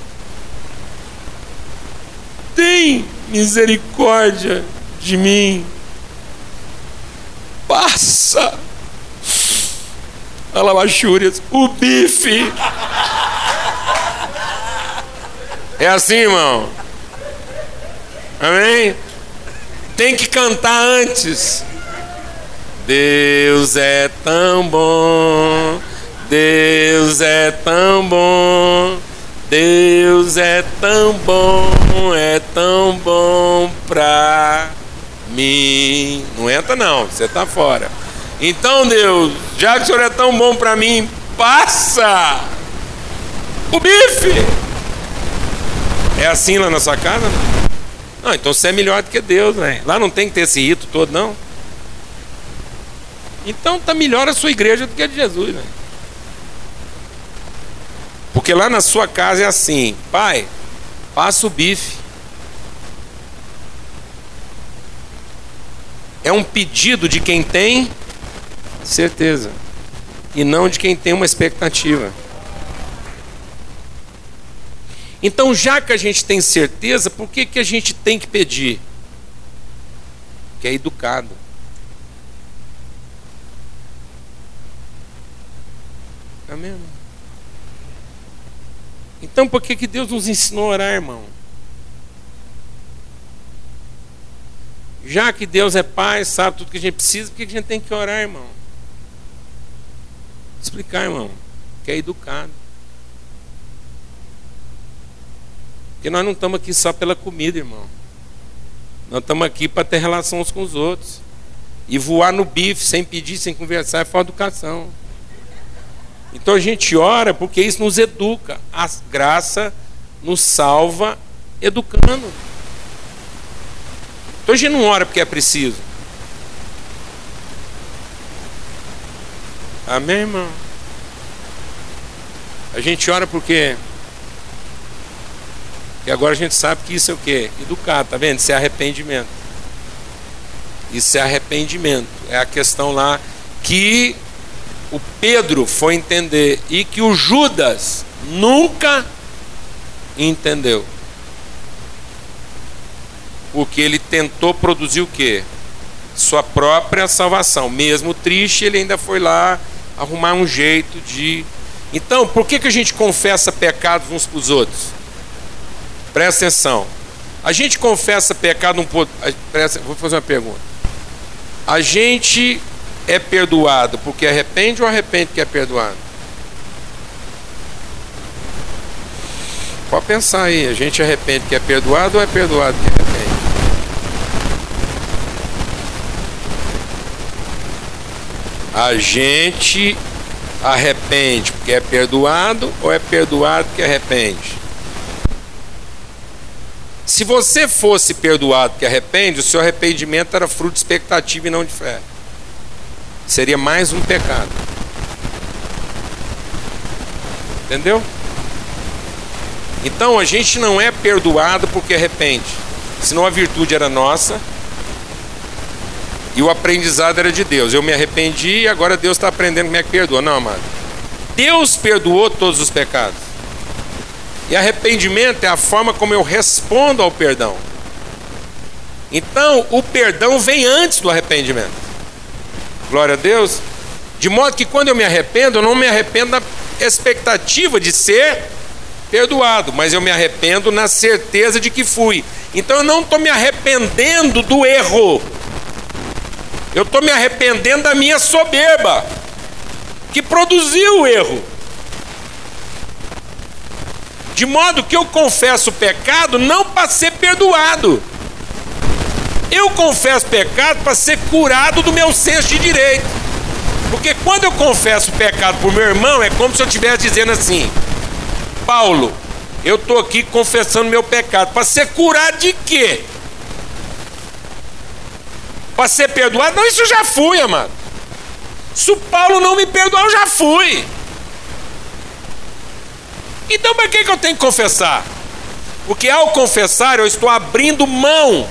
Tem misericórdia de mim. Passa. Alabachúrias, o bife. É assim, irmão? Amém? Tem que cantar antes. Deus é tão bom, Deus é tão bom, Deus é tão bom, é tão bom pra mim. Não entra não, você tá fora. Então, Deus, já que o Senhor é tão bom para mim, passa o bife. É assim lá na sua casa? Não, então você é melhor do que Deus, né? Lá não tem que ter esse rito todo, não. Então tá melhor a sua igreja do que a de Jesus, né? Porque lá na sua casa é assim, pai, passa o bife. É um pedido de quem tem certeza e não de quem tem uma expectativa. Então, já que a gente tem certeza, por que, que a gente tem que pedir? Que é educado. Amém? Então, por que, que Deus nos ensinou a orar, irmão? Já que Deus é Pai, sabe tudo que a gente precisa, por que a gente tem que orar, irmão? Explicar, irmão, que é educado. Porque nós não estamos aqui só pela comida, irmão. Nós estamos aqui para ter relação uns com os outros. E voar no bife sem pedir, sem conversar, é falta educação. Então a gente ora porque isso nos educa. A graça nos salva educando. Então a gente não ora porque é preciso. Amém, irmão? A gente ora porque e agora a gente sabe que isso é o que? Educar, tá vendo? Isso é arrependimento. Isso é arrependimento. É a questão lá que o Pedro foi entender e que o Judas nunca entendeu. Porque ele tentou produzir o que? Sua própria salvação. Mesmo triste, ele ainda foi lá arrumar um jeito de. Então, por que, que a gente confessa pecados uns para os outros? Presta atenção. A gente confessa pecado um pouco. Vou fazer uma pergunta. A gente é perdoado porque arrepende ou arrepende que é perdoado? Pode pensar aí. A gente arrepende que é perdoado ou é perdoado que arrepende? A gente arrepende porque é perdoado ou é perdoado que arrepende? Se você fosse perdoado que arrepende, o seu arrependimento era fruto de expectativa e não de fé. Seria mais um pecado. Entendeu? Então a gente não é perdoado porque arrepende. Senão a virtude era nossa e o aprendizado era de Deus. Eu me arrependi e agora Deus está aprendendo como é que perdoa. Não, amado. Deus perdoou todos os pecados. E arrependimento é a forma como eu respondo ao perdão. Então, o perdão vem antes do arrependimento. Glória a Deus. De modo que quando eu me arrependo, eu não me arrependo na expectativa de ser perdoado, mas eu me arrependo na certeza de que fui. Então eu não estou me arrependendo do erro, eu estou me arrependendo da minha soberba, que produziu o erro. De modo que eu confesso o pecado não para ser perdoado. Eu confesso pecado para ser curado do meu senso de direito. Porque quando eu confesso pecado para o meu irmão, é como se eu estivesse dizendo assim: Paulo, eu estou aqui confessando meu pecado. Para ser curado de quê? Para ser perdoado? Não, isso eu já fui, amado. Se o Paulo não me perdoar, eu já fui. Então para que, que eu tenho que confessar? Porque ao confessar eu estou abrindo mão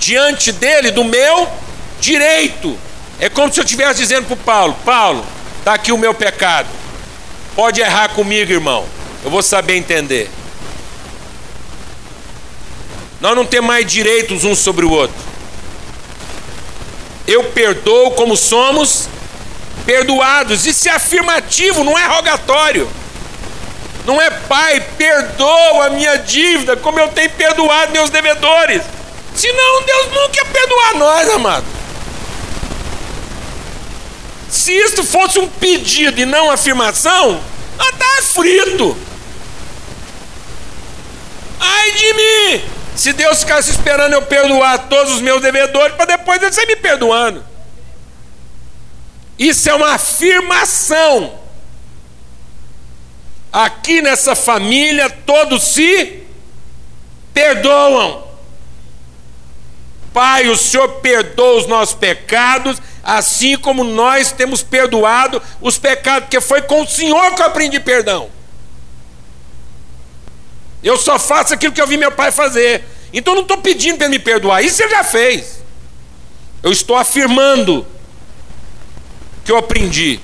diante dele do meu direito. É como se eu estivesse dizendo para Paulo: Paulo, está aqui o meu pecado. Pode errar comigo, irmão. Eu vou saber entender. Nós não temos mais direitos uns sobre o outro. Eu perdoo como somos perdoados. Isso é afirmativo, não é rogatório. Não é pai, perdoa a minha dívida, como eu tenho perdoado meus devedores. Senão Deus nunca ia perdoar nós, amado. Se isto fosse um pedido e não afirmação, nós está frito. Ai de mim! Se Deus ficasse esperando eu perdoar todos os meus devedores, para depois ele sair me perdoando. Isso é uma afirmação. Aqui nessa família todos se perdoam. Pai, o Senhor perdoa os nossos pecados, assim como nós temos perdoado os pecados, porque foi com o Senhor que eu aprendi perdão. Eu só faço aquilo que eu vi meu pai fazer. Então eu não estou pedindo para ele me perdoar, isso ele já fez. Eu estou afirmando que eu aprendi.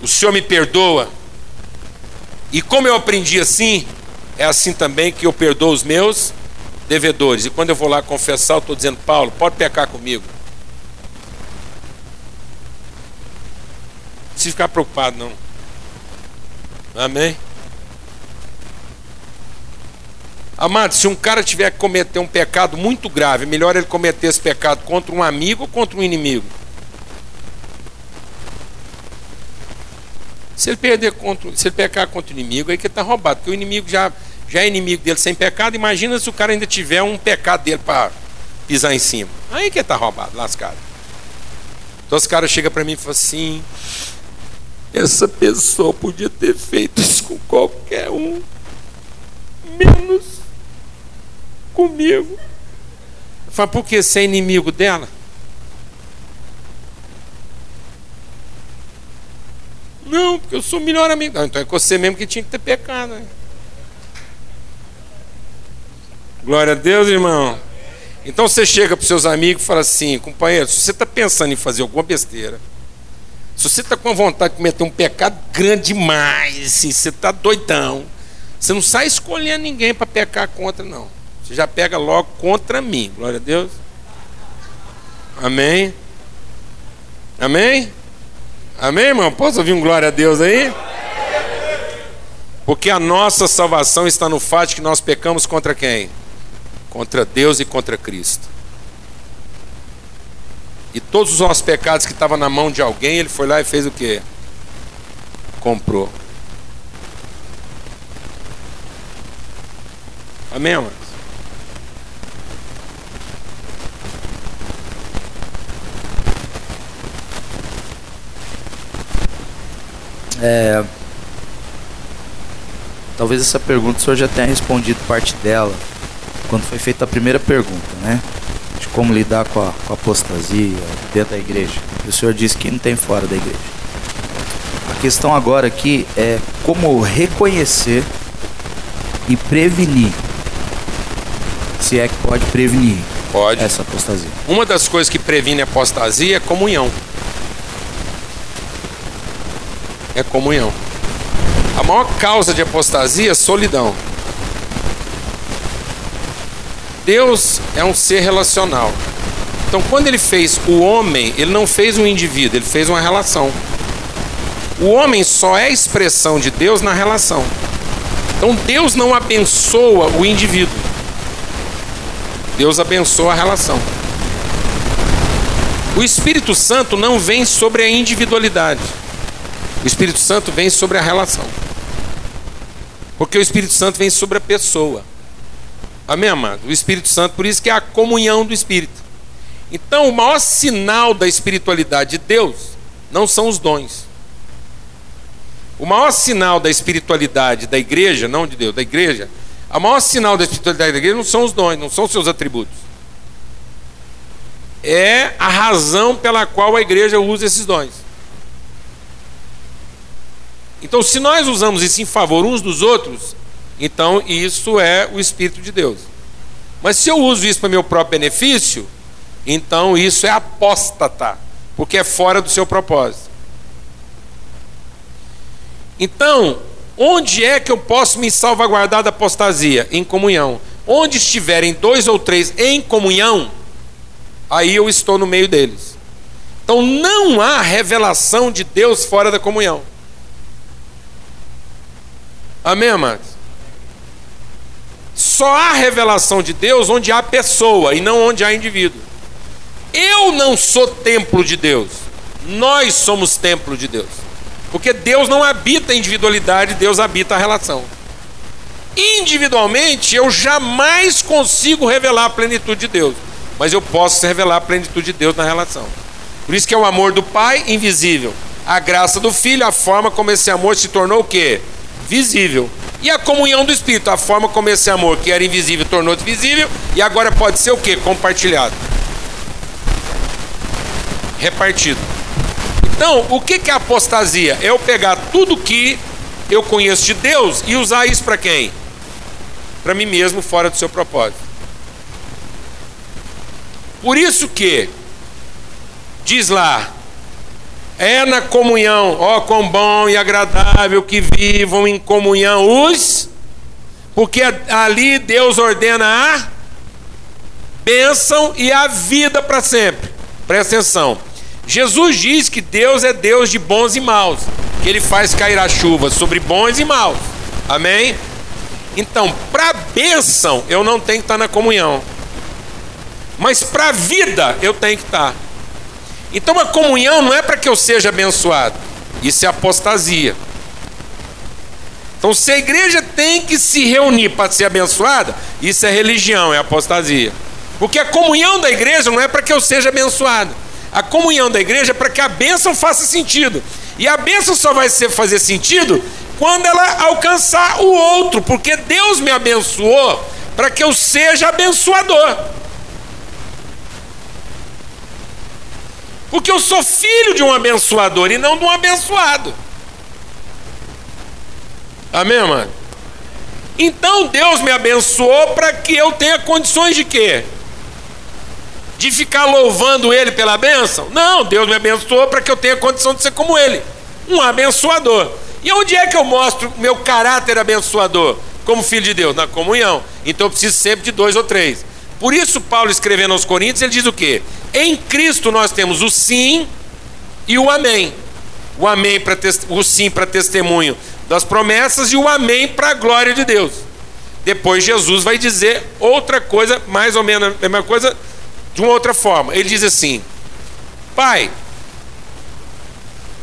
O Senhor me perdoa. E como eu aprendi assim, é assim também que eu perdoo os meus devedores. E quando eu vou lá confessar, eu estou dizendo, Paulo, pode pecar comigo. Não precisa ficar preocupado, não. Amém? Amado, se um cara tiver que cometer um pecado muito grave, melhor ele cometer esse pecado contra um amigo ou contra um inimigo? Se ele perder contra, se ele pecar contra o inimigo, aí que ele está roubado, porque o inimigo já já é inimigo dele sem pecado, imagina se o cara ainda tiver um pecado dele para pisar em cima. Aí que está roubado, lascado. Então os caras chegam para mim e falam assim: essa pessoa podia ter feito isso com qualquer um, menos comigo. Fala, por que você é inimigo dela? Não, porque eu sou o melhor amigo. Não, então é você mesmo que tinha que ter pecado. Né? Glória a Deus, irmão. Então você chega para os seus amigos e fala assim: companheiro, se você está pensando em fazer alguma besteira, se você está com vontade de cometer um pecado grande demais, assim, você está doidão, você não sai escolhendo ninguém para pecar contra, não. Você já pega logo contra mim. Glória a Deus. Amém. Amém? Amém, irmão? Posso ouvir um glória a Deus aí? Porque a nossa salvação está no fato de que nós pecamos contra quem? Contra Deus e contra Cristo. E todos os nossos pecados que estavam na mão de alguém, ele foi lá e fez o que? Comprou. Amém, amados? É, talvez essa pergunta o senhor já tenha respondido parte dela quando foi feita a primeira pergunta, né? De como lidar com a, com a apostasia dentro da igreja. E o senhor disse que não tem fora da igreja. A questão agora aqui é como reconhecer e prevenir. Se é que pode prevenir pode. essa apostasia. Uma das coisas que previne a apostasia é comunhão. É comunhão. A maior causa de apostasia é solidão. Deus é um ser relacional. Então, quando ele fez o homem, ele não fez um indivíduo, ele fez uma relação. O homem só é expressão de Deus na relação. Então, Deus não abençoa o indivíduo. Deus abençoa a relação. O Espírito Santo não vem sobre a individualidade. O Espírito Santo vem sobre a relação. Porque o Espírito Santo vem sobre a pessoa. Amém, amado? O Espírito Santo, por isso que é a comunhão do Espírito. Então, o maior sinal da espiritualidade de Deus não são os dons. O maior sinal da espiritualidade da igreja, não de Deus, da igreja, o maior sinal da espiritualidade da igreja não são os dons, não são seus atributos. É a razão pela qual a igreja usa esses dons. Então, se nós usamos isso em favor uns dos outros, então, isso é o Espírito de Deus. Mas se eu uso isso para meu próprio benefício, então isso é apóstata, porque é fora do seu propósito. Então, Onde é que eu posso me salvaguardar da apostasia? Em comunhão. Onde estiverem dois ou três em comunhão, aí eu estou no meio deles. Então não há revelação de Deus fora da comunhão. Amém, amados? Só há revelação de Deus onde há pessoa e não onde há indivíduo. Eu não sou templo de Deus. Nós somos templo de Deus. Porque Deus não habita a individualidade, Deus habita a relação. Individualmente, eu jamais consigo revelar a plenitude de Deus, mas eu posso revelar a plenitude de Deus na relação. Por isso que é o amor do Pai invisível, a graça do Filho, a forma como esse amor se tornou o quê? Visível. E a comunhão do Espírito, a forma como esse amor que era invisível tornou-se visível e agora pode ser o quê? Compartilhado. Repartido. Então, o que é apostasia? É eu pegar tudo que eu conheço de Deus e usar isso para quem? Para mim mesmo, fora do seu propósito. Por isso que, diz lá, é na comunhão, ó quão bom e agradável que vivam em comunhão os, porque ali Deus ordena a bênção e a vida para sempre. Presta atenção. Jesus diz que Deus é Deus de bons e maus, que Ele faz cair a chuva sobre bons e maus. Amém? Então, para bênção, eu não tenho que estar na comunhão, mas para vida, eu tenho que estar. Então, a comunhão não é para que eu seja abençoado, isso é apostasia. Então, se a igreja tem que se reunir para ser abençoada, isso é religião, é apostasia. Porque a comunhão da igreja não é para que eu seja abençoado a comunhão da igreja para que a bênção faça sentido. E a bênção só vai ser, fazer sentido quando ela alcançar o outro, porque Deus me abençoou para que eu seja abençoador. Porque eu sou filho de um abençoador e não de um abençoado. Amém, mano? Então Deus me abençoou para que eu tenha condições de quê? de ficar louvando ele pela bênção. Não, Deus me abençoou para que eu tenha condição de ser como ele, um abençoador. E onde é que eu mostro meu caráter abençoador? Como filho de Deus? Na comunhão. Então eu preciso sempre de dois ou três. Por isso, Paulo escrevendo aos Coríntios, ele diz o quê? Em Cristo nós temos o sim e o amém. O amém para o sim para testemunho das promessas e o amém para a glória de Deus. Depois Jesus vai dizer outra coisa, mais ou menos a mesma coisa, de uma outra forma. Ele diz assim: Pai,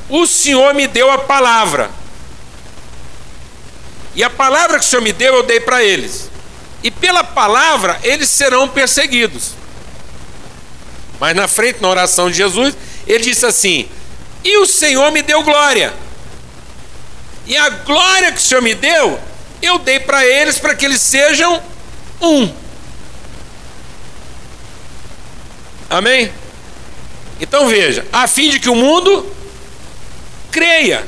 o Senhor me deu a palavra. E a palavra que o Senhor me deu, eu dei para eles. E pela palavra, eles serão perseguidos. Mas na frente, na oração de Jesus, ele disse assim: E o Senhor me deu glória. E a glória que o Senhor me deu, eu dei para eles para que eles sejam um. Amém? Então veja, a fim de que o mundo creia.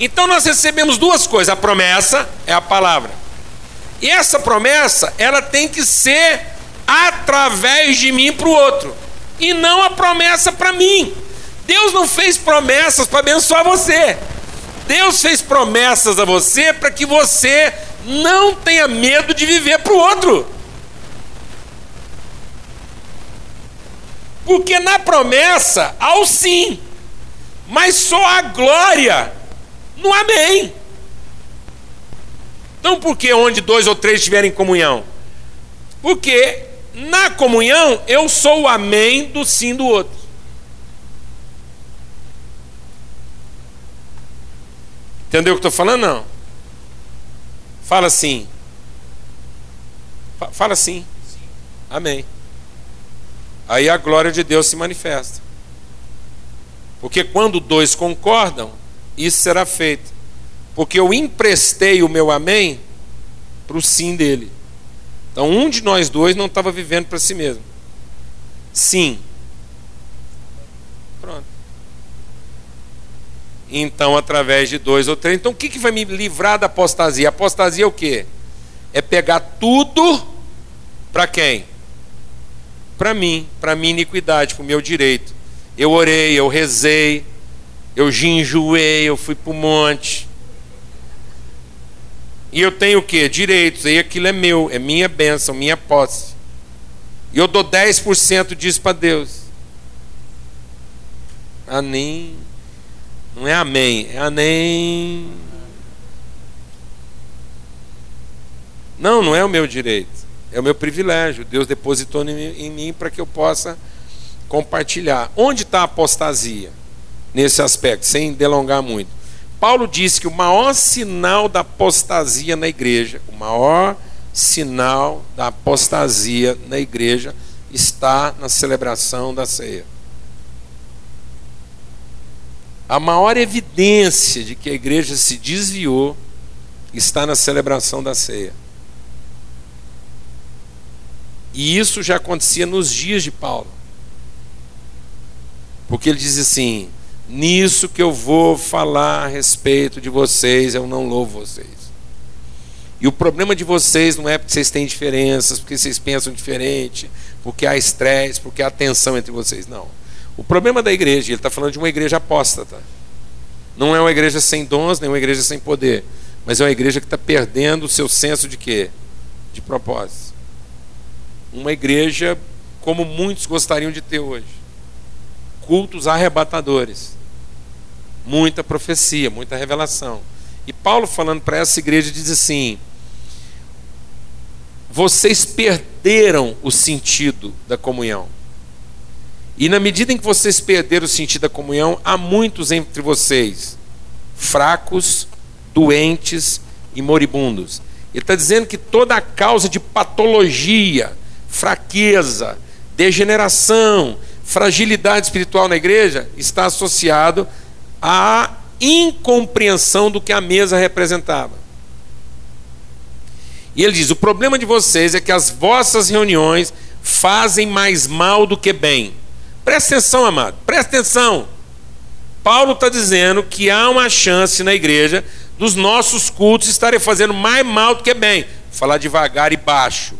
Então nós recebemos duas coisas: a promessa é a palavra. E essa promessa, ela tem que ser através de mim para o outro, e não a promessa para mim. Deus não fez promessas para abençoar você. Deus fez promessas a você para que você não tenha medo de viver para o outro. Porque na promessa há o sim, mas só a glória no amém. Então, por que onde dois ou três estiverem em comunhão? Porque na comunhão eu sou o amém do sim do outro. Entendeu o que estou falando? Não. Fala assim. Fala assim. Amém aí a glória de Deus se manifesta. Porque quando dois concordam, isso será feito. Porque eu emprestei o meu amém para o sim dele. Então um de nós dois não estava vivendo para si mesmo. Sim. Pronto. Então, através de dois ou três. Então, o que, que vai me livrar da apostasia? apostasia é o quê? É pegar tudo para quem? para mim, para minha iniquidade, para o meu direito. Eu orei, eu rezei, eu ginjuei, eu fui para o monte. E eu tenho o quê? Direitos. E aquilo é meu, é minha bênção, minha posse. E eu dou 10% disso para Deus. Amém. Não é amém, é amém. Não, não é o meu direito. É o meu privilégio. Deus depositou em mim para que eu possa compartilhar. Onde está a apostasia? Nesse aspecto, sem delongar muito. Paulo disse que o maior sinal da apostasia na igreja, o maior sinal da apostasia na igreja está na celebração da ceia. A maior evidência de que a igreja se desviou está na celebração da ceia. E isso já acontecia nos dias de Paulo. Porque ele diz assim: nisso que eu vou falar a respeito de vocês, eu não louvo vocês. E o problema de vocês não é porque vocês têm diferenças, porque vocês pensam diferente, porque há estresse, porque há tensão entre vocês. Não. O problema da igreja, ele está falando de uma igreja apóstata. Não é uma igreja sem dons, nem uma igreja sem poder. Mas é uma igreja que está perdendo o seu senso de quê? De propósito uma igreja como muitos gostariam de ter hoje. Cultos arrebatadores. Muita profecia, muita revelação. E Paulo, falando para essa igreja, diz assim: Vocês perderam o sentido da comunhão. E na medida em que vocês perderam o sentido da comunhão, há muitos entre vocês fracos, doentes e moribundos. Ele está dizendo que toda a causa de patologia, fraqueza, degeneração, fragilidade espiritual na igreja está associado à incompreensão do que a mesa representava. E ele diz: o problema de vocês é que as vossas reuniões fazem mais mal do que bem. Presta atenção, amado, presta atenção. Paulo está dizendo que há uma chance na igreja dos nossos cultos estarem fazendo mais mal do que bem. Vou falar devagar e baixo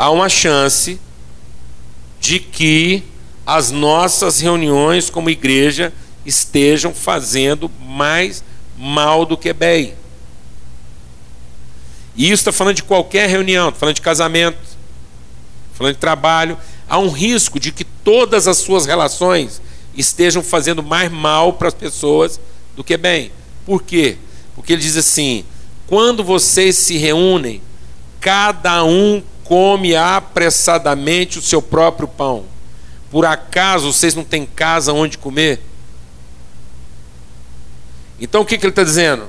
há uma chance de que as nossas reuniões como igreja estejam fazendo mais mal do que bem. E isso está falando de qualquer reunião, está falando de casamento, falando de trabalho. Há um risco de que todas as suas relações estejam fazendo mais mal para as pessoas do que bem. Por quê? Porque ele diz assim: quando vocês se reúnem, cada um come apressadamente o seu próprio pão. Por acaso vocês não têm casa onde comer? Então o que, que ele está dizendo?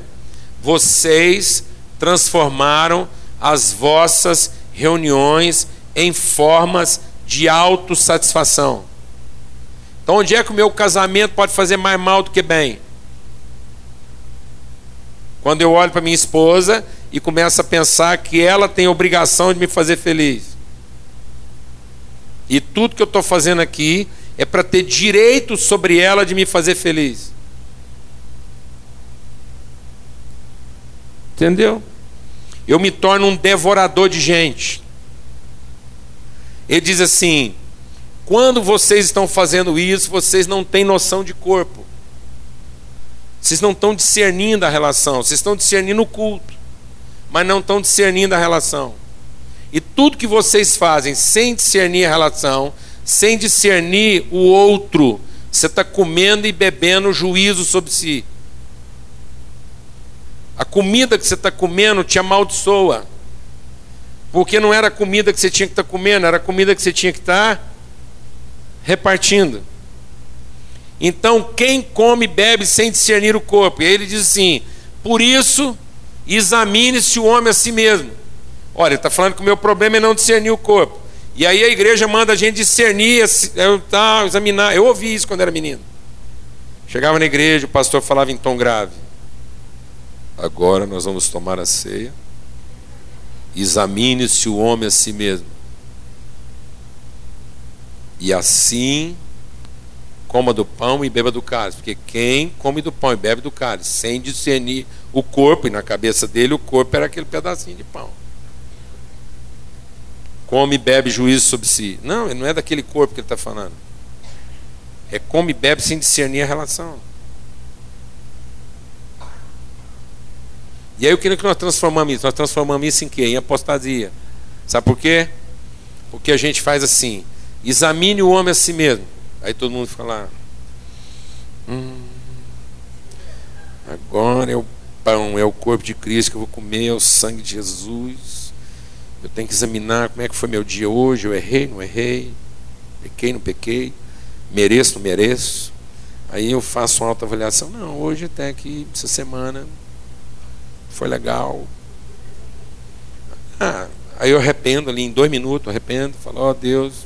Vocês transformaram as vossas reuniões em formas de autossatisfação. Então, onde é que o meu casamento pode fazer mais mal do que bem? Quando eu olho para minha esposa e começo a pensar que ela tem a obrigação de me fazer feliz. E tudo que eu estou fazendo aqui é para ter direito sobre ela de me fazer feliz. Entendeu? Eu me torno um devorador de gente. Ele diz assim: quando vocês estão fazendo isso, vocês não têm noção de corpo. Vocês não estão discernindo a relação, vocês estão discernindo o culto, mas não estão discernindo a relação. E tudo que vocês fazem sem discernir a relação, sem discernir o outro, você está comendo e bebendo juízo sobre si. A comida que você está comendo te amaldiçoa. Porque não era a comida que você tinha que estar tá comendo, era a comida que você tinha que estar tá repartindo. Então, quem come bebe sem discernir o corpo. E aí ele diz assim: por isso, examine-se o homem a si mesmo. Olha, está falando que o meu problema é não discernir o corpo. E aí a igreja manda a gente discernir, tá, examinar. Eu ouvi isso quando era menino. Chegava na igreja, o pastor falava em tom grave. Agora nós vamos tomar a ceia. Examine-se o homem a si mesmo. E assim coma do pão e beba do cálice, porque quem come do pão e bebe do cálice, sem discernir o corpo, e na cabeça dele o corpo era aquele pedacinho de pão. Come e bebe juízo sobre si. Não, não é daquele corpo que ele está falando. É come e bebe sem discernir a relação. E aí o que nós transformamos isso? Nós transformamos isso em quê? Em apostasia. Sabe por quê? Porque a gente faz assim: examine o homem a si mesmo. Aí todo mundo fica lá. Hum, agora é o pão, é o corpo de Cristo que eu vou comer, é o sangue de Jesus. Eu tenho que examinar como é que foi meu dia hoje. Eu errei, não errei. Pequei, não pequei. Mereço, não mereço. Aí eu faço uma autoavaliação. Não, hoje até que essa semana foi legal. Ah, aí eu arrependo ali em dois minutos, arrependo, falo, ó oh, Deus,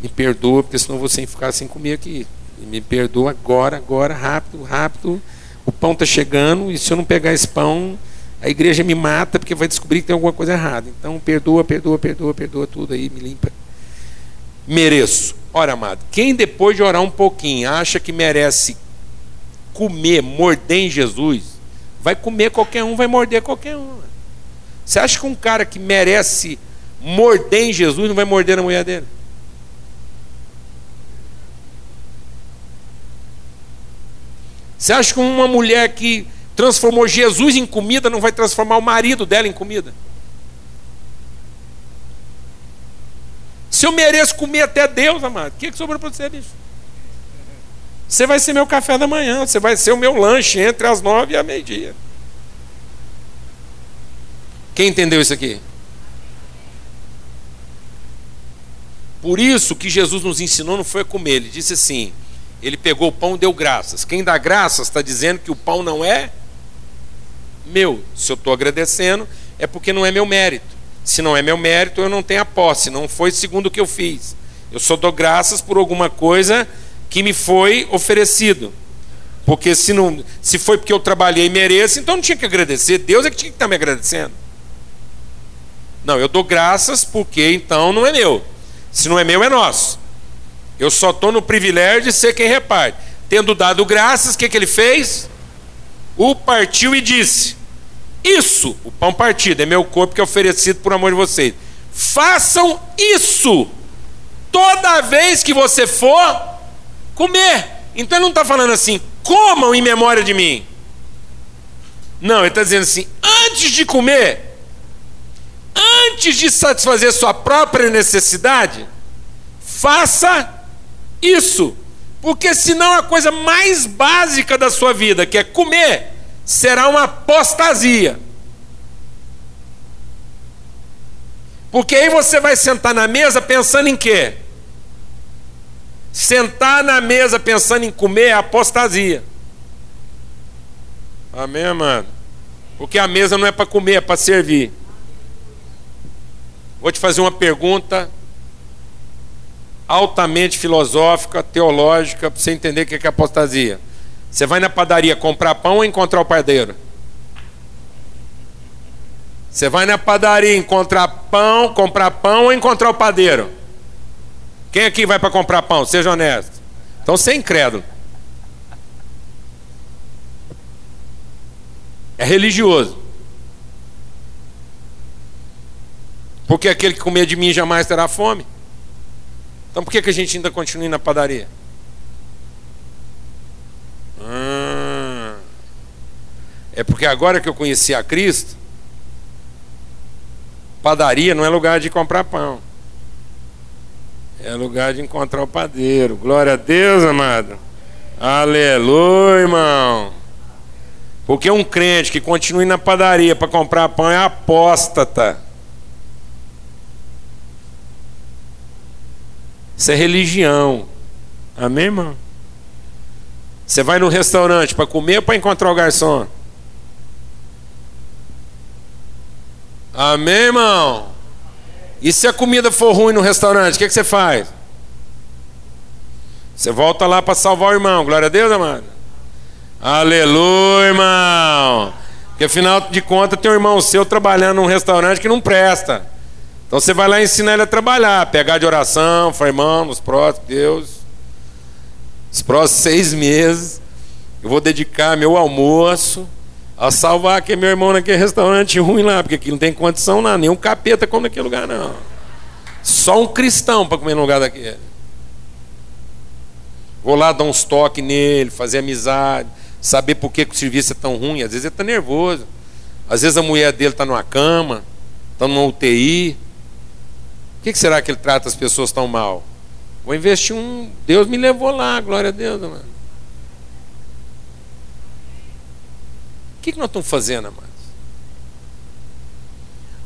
me perdoa, porque senão você ficar sem comer aqui. Me perdoa agora, agora, rápido, rápido. O pão está chegando, e se eu não pegar esse pão, a igreja me mata porque vai descobrir que tem alguma coisa errada. Então perdoa, perdoa, perdoa, perdoa tudo aí, me limpa. Mereço. Ora, amado, quem depois de orar um pouquinho acha que merece comer, morder em Jesus, vai comer qualquer um, vai morder qualquer um. Você acha que um cara que merece morder em Jesus não vai morder na mulher dele? Você acha que uma mulher que transformou Jesus em comida não vai transformar o marido dela em comida? Se eu mereço comer até Deus, amado, o que, que sobrou para você, bicho? Você vai ser meu café da manhã, você vai ser o meu lanche entre as nove e a meio-dia. Quem entendeu isso aqui? Por isso que Jesus nos ensinou não foi comer, ele disse assim: ele pegou o pão e deu graças. Quem dá graças está dizendo que o pão não é meu. Se eu estou agradecendo, é porque não é meu mérito. Se não é meu mérito, eu não tenho a posse. Não foi segundo o que eu fiz. Eu só dou graças por alguma coisa que me foi oferecido. Porque se, não, se foi porque eu trabalhei e mereço, então não tinha que agradecer. Deus é que tinha que estar me agradecendo. Não, eu dou graças porque então não é meu. Se não é meu, é nosso. Eu só estou no privilégio de ser quem reparte. Tendo dado graças, o que, que ele fez? O partiu e disse: Isso, o pão partido, é meu corpo que é oferecido por amor de vocês. Façam isso toda vez que você for comer. Então ele não está falando assim, comam em memória de mim. Não, ele está dizendo assim: antes de comer, antes de satisfazer sua própria necessidade, faça isso, porque senão a coisa mais básica da sua vida, que é comer, será uma apostasia. Porque aí você vai sentar na mesa pensando em quê? Sentar na mesa pensando em comer é apostasia. Amém, amado? Porque a mesa não é para comer, é para servir. Vou te fazer uma pergunta altamente filosófica, teológica, para você entender o que é apostasia. Você vai na padaria comprar pão ou encontrar o padeiro? Você vai na padaria encontrar pão, comprar pão ou encontrar o padeiro? Quem aqui vai para comprar pão? Seja honesto. Então você é incrédulo. É religioso. Porque aquele que comer de mim jamais terá fome. Então por que, que a gente ainda continua na padaria? Ah, é porque agora que eu conheci a Cristo, padaria não é lugar de comprar pão. É lugar de encontrar o padeiro. Glória a Deus, amado. Aleluia, irmão. Porque um crente que continue na padaria para comprar pão é apóstata. Isso é religião. Amém, irmão? Você vai no restaurante para comer ou para encontrar o garçom? Amém, irmão? E se a comida for ruim no restaurante, o que, que você faz? Você volta lá para salvar o irmão. Glória a Deus, amado. Aleluia, irmão. Porque afinal de contas tem um irmão seu trabalhando num restaurante que não presta. Então você vai lá ensinar ele a trabalhar, pegar de oração, falar, irmão, nos próximos, Deus, os próximos seis meses, eu vou dedicar meu almoço a salvar aquele meu irmão naquele restaurante ruim lá, porque aqui não tem condição lá, nenhum capeta come naquele lugar, não. Só um cristão para comer no lugar daquele. Vou lá dar uns toques nele, fazer amizade, saber por que, o serviço é tão ruim. Às vezes ele está nervoso. Às vezes a mulher dele está numa cama, está numa UTI. Por que, que será que ele trata as pessoas tão mal? Vou investir um. Deus me levou lá, glória a Deus, mano. Que, que nós estamos fazendo, amados?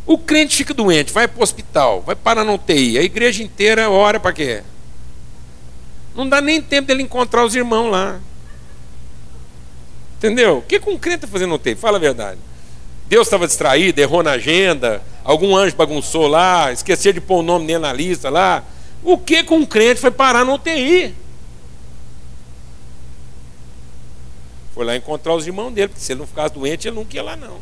O crente fica doente, vai para o hospital, vai parar na UTI, a igreja inteira ora para quê? Não dá nem tempo dele encontrar os irmãos lá. Entendeu? O que, que um crente está fazendo no UTI? Fala a verdade. Deus estava distraído, errou na agenda, algum anjo bagunçou lá, esqueceu de pôr o nome dele na lista lá. O que que um crente foi parar no UTI? Foi lá encontrar os irmãos dele, porque se ele não ficasse doente, ele não ia lá não.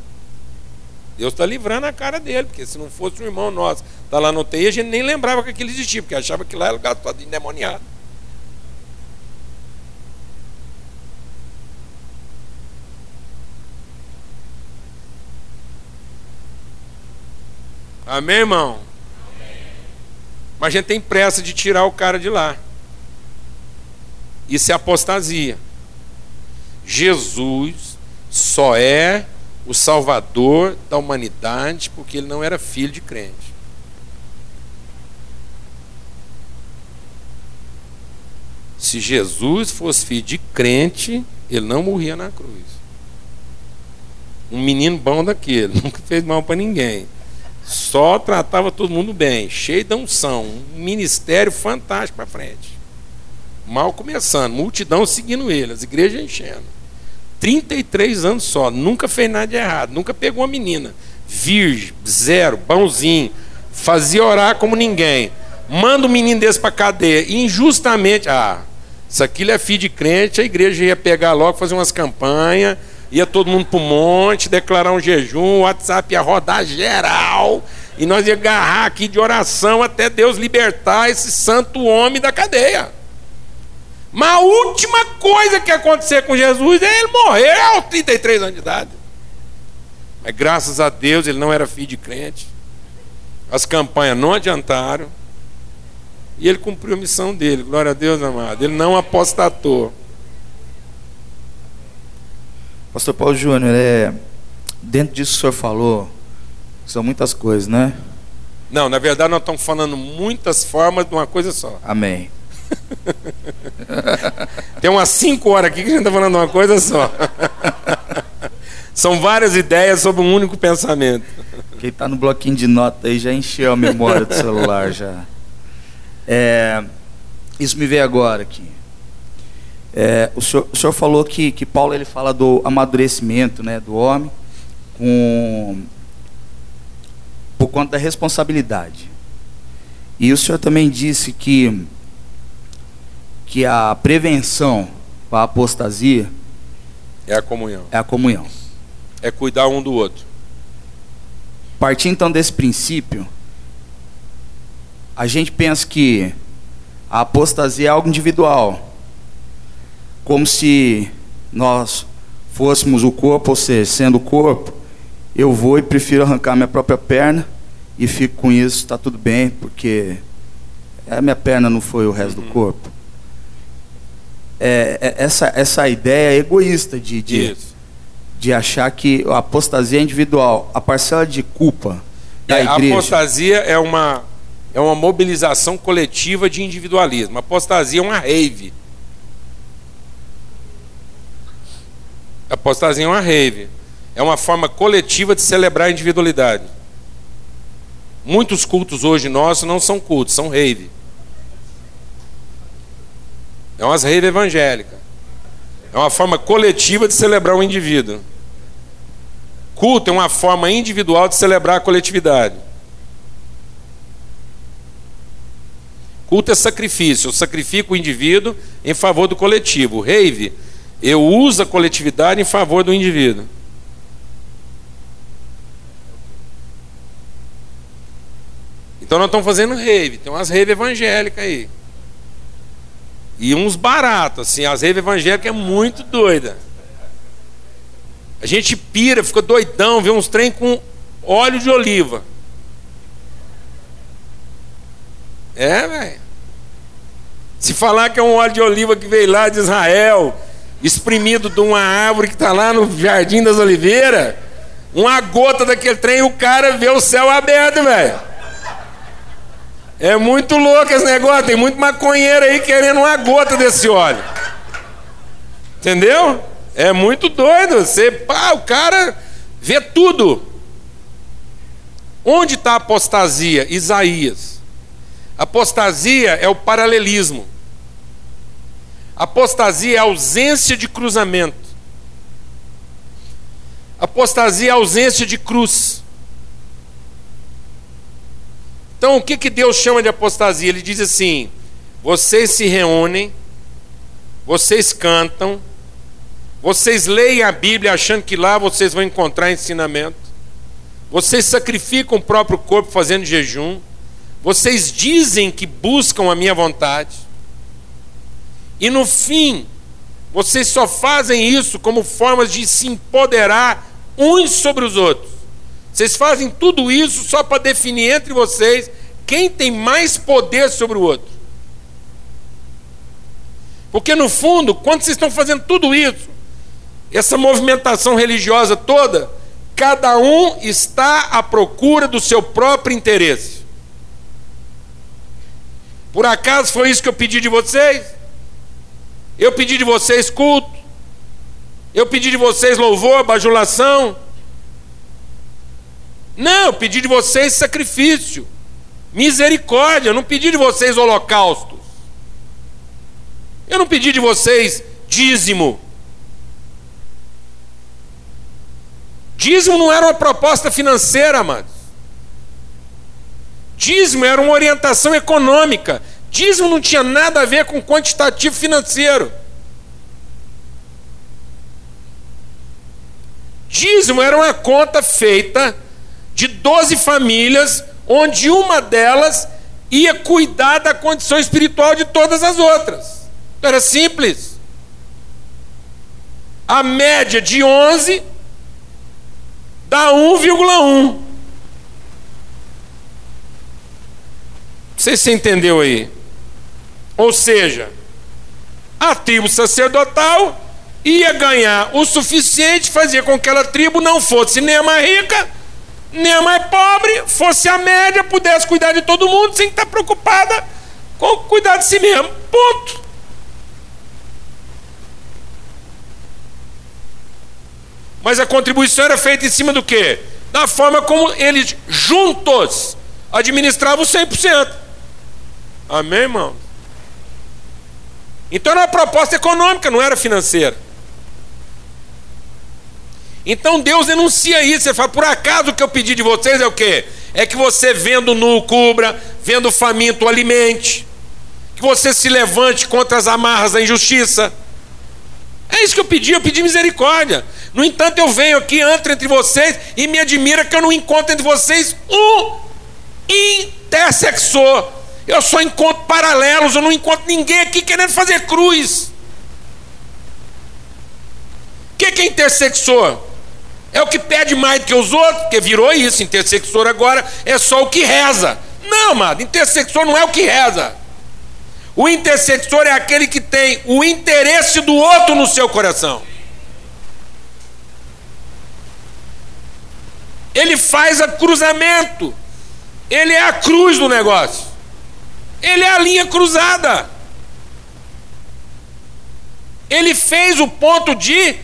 Deus está livrando a cara dele, porque se não fosse um irmão nosso, está lá no UTI, a gente nem lembrava que aquilo existia, porque achava que lá era lugar todo endemoniado. Amém, irmão? Amém. Mas a gente tem pressa de tirar o cara de lá. Isso é apostasia. Jesus só é o salvador da humanidade porque ele não era filho de crente. Se Jesus fosse filho de crente, ele não morria na cruz. Um menino bom daquele, nunca fez mal para ninguém. Só tratava todo mundo bem, cheio de unção, um ministério fantástico para frente. Mal começando, multidão seguindo ele, as igrejas enchendo. 33 anos só, nunca fez nada de errado, nunca pegou uma menina. Virgem, zero, bonzinho, fazia orar como ninguém. Manda um menino desse para cadeia, injustamente. Ah, isso aqui é filho de crente, a igreja ia pegar logo, fazer umas campanhas ia todo mundo para o monte, declarar um jejum, o WhatsApp ia rodar geral, e nós ia agarrar aqui de oração até Deus libertar esse santo homem da cadeia. Mas a última coisa que acontecer com Jesus é ele morrer aos 33 anos de idade. Mas graças a Deus ele não era filho de crente. As campanhas não adiantaram. E ele cumpriu a missão dele. Glória a Deus, amado. Ele não apostatou. Pastor Paulo Júnior, é, dentro disso que o senhor falou, são muitas coisas, né? Não, na verdade nós estamos falando muitas formas de uma coisa só. Amém. Tem umas cinco horas aqui que a gente está falando uma coisa só. São várias ideias sobre um único pensamento. Quem está no bloquinho de nota aí já encheu a memória do celular já. É, isso me veio agora aqui. É, o, senhor, o, senhor, falou que, que Paulo ele fala do amadurecimento né, do homem com, por conta da responsabilidade. E o senhor também disse que, que a prevenção para a apostasia é a comunhão. É a comunhão. É cuidar um do outro. Partindo então desse princípio, a gente pensa que a apostasia é algo individual como se nós fôssemos o corpo, ou seja, sendo o corpo, eu vou e prefiro arrancar minha própria perna e fico com isso, está tudo bem, porque a minha perna não foi o resto uhum. do corpo. É, é, essa, essa ideia egoísta de, de, de, achar que a apostasia é individual, a parcela de culpa da é, igreja. A apostasia é uma, é uma mobilização coletiva de individualismo. A apostasia é uma rave. Apostasia é uma rave. É uma forma coletiva de celebrar a individualidade. Muitos cultos hoje nossos não são cultos, são rave. É umas rave evangélicas. É uma forma coletiva de celebrar o indivíduo. Culto é uma forma individual de celebrar a coletividade. Culto é sacrifício. Eu sacrifico o indivíduo em favor do coletivo. Rave eu uso a coletividade em favor do indivíduo. Então nós estamos fazendo rave, tem umas rave evangélicas aí. E uns baratos, assim, as rave evangélicas é muito doida. A gente pira, fica doidão, vê uns trem com óleo de oliva. É, velho. Se falar que é um óleo de oliva que veio lá de Israel, espremido de uma árvore que está lá no Jardim das Oliveiras, Uma gota daquele trem o cara vê o céu aberto, velho. É muito louco esse negócio. Tem muito maconheiro aí querendo uma gota desse óleo. Entendeu? É muito doido. Você, pá, o cara vê tudo. Onde está a apostasia? Isaías. Apostasia é o paralelismo. Apostasia é a ausência de cruzamento. Apostasia é a ausência de cruz. Então, o que, que Deus chama de apostasia? Ele diz assim: vocês se reúnem, vocês cantam, vocês leem a Bíblia achando que lá vocês vão encontrar ensinamento, vocês sacrificam o próprio corpo fazendo jejum, vocês dizem que buscam a minha vontade, e no fim, vocês só fazem isso como formas de se empoderar uns sobre os outros. Vocês fazem tudo isso só para definir entre vocês quem tem mais poder sobre o outro. Porque no fundo, quando vocês estão fazendo tudo isso, essa movimentação religiosa toda, cada um está à procura do seu próprio interesse. Por acaso foi isso que eu pedi de vocês? Eu pedi de vocês culto, eu pedi de vocês louvor, bajulação, não, eu pedi de vocês sacrifício, misericórdia, eu não pedi de vocês holocaustos. Eu não pedi de vocês dízimo. Dízimo não era uma proposta financeira, amados. Dízimo era uma orientação econômica. Dízimo não tinha nada a ver com quantitativo financeiro. Dízimo era uma conta feita de 12 famílias, onde uma delas ia cuidar da condição espiritual de todas as outras. Era simples. A média de 11 dá 1,1. Não sei se você entendeu aí. Ou seja, a tribo sacerdotal ia ganhar o suficiente, fazia com que aquela tribo não fosse nem a mais rica, nem a mais pobre, fosse a média, pudesse cuidar de todo mundo sem estar preocupada com cuidar de si mesmo. Ponto. Mas a contribuição era feita em cima do quê? Da forma como eles juntos administravam 100%. Amém, irmão? Então era uma proposta econômica, não era financeira. Então Deus denuncia isso. Ele fala: por acaso o que eu pedi de vocês é o quê? É que você vendo nu cubra, vendo faminto alimente, que você se levante contra as amarras da injustiça. É isso que eu pedi, eu pedi misericórdia. No entanto, eu venho aqui, entro entre vocês e me admira que eu não encontro entre vocês um intersexor. Eu só encontro paralelos, eu não encontro ninguém aqui querendo fazer cruz. O que, que é intersexor? É o que pede mais do que os outros, porque virou isso. Intersexor agora é só o que reza. Não, amado, intersexor não é o que reza. O intersexor é aquele que tem o interesse do outro no seu coração. Ele faz a cruzamento. Ele é a cruz do negócio. Ele é a linha cruzada. Ele fez o ponto de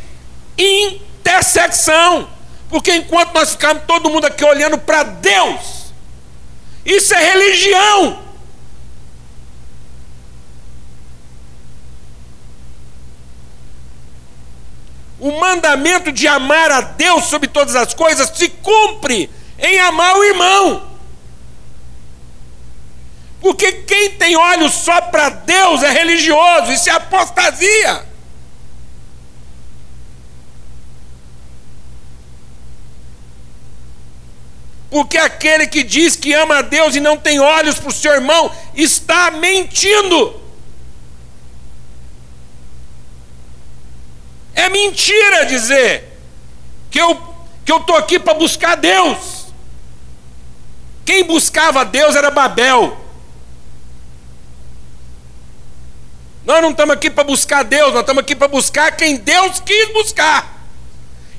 intersecção intersecção. Porque enquanto nós ficarmos todo mundo aqui olhando para Deus, isso é religião. O mandamento de amar a Deus sobre todas as coisas se cumpre em amar o irmão. Porque quem tem olhos só para Deus é religioso, isso é apostasia. Porque aquele que diz que ama a Deus e não tem olhos para o seu irmão está mentindo. É mentira dizer que eu que eu estou aqui para buscar Deus. Quem buscava Deus era Babel. Nós não estamos aqui para buscar Deus, nós estamos aqui para buscar quem Deus quis buscar.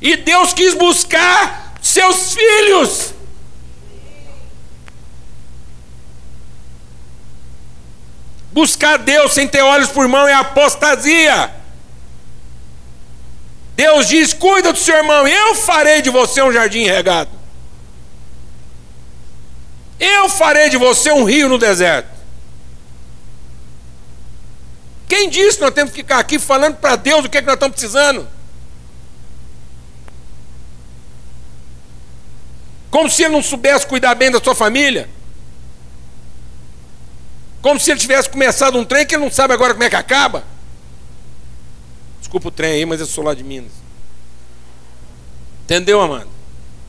E Deus quis buscar seus filhos. Buscar Deus sem ter olhos por mão é apostasia. Deus diz: cuida do seu irmão, eu farei de você um jardim regado. Eu farei de você um rio no deserto. Quem disse que nós temos que ficar aqui falando para Deus o que, é que nós estamos precisando? Como se ele não soubesse cuidar bem da sua família? Como se ele tivesse começado um trem que ele não sabe agora como é que acaba? Desculpa o trem aí, mas eu sou lá de Minas. Entendeu, amado?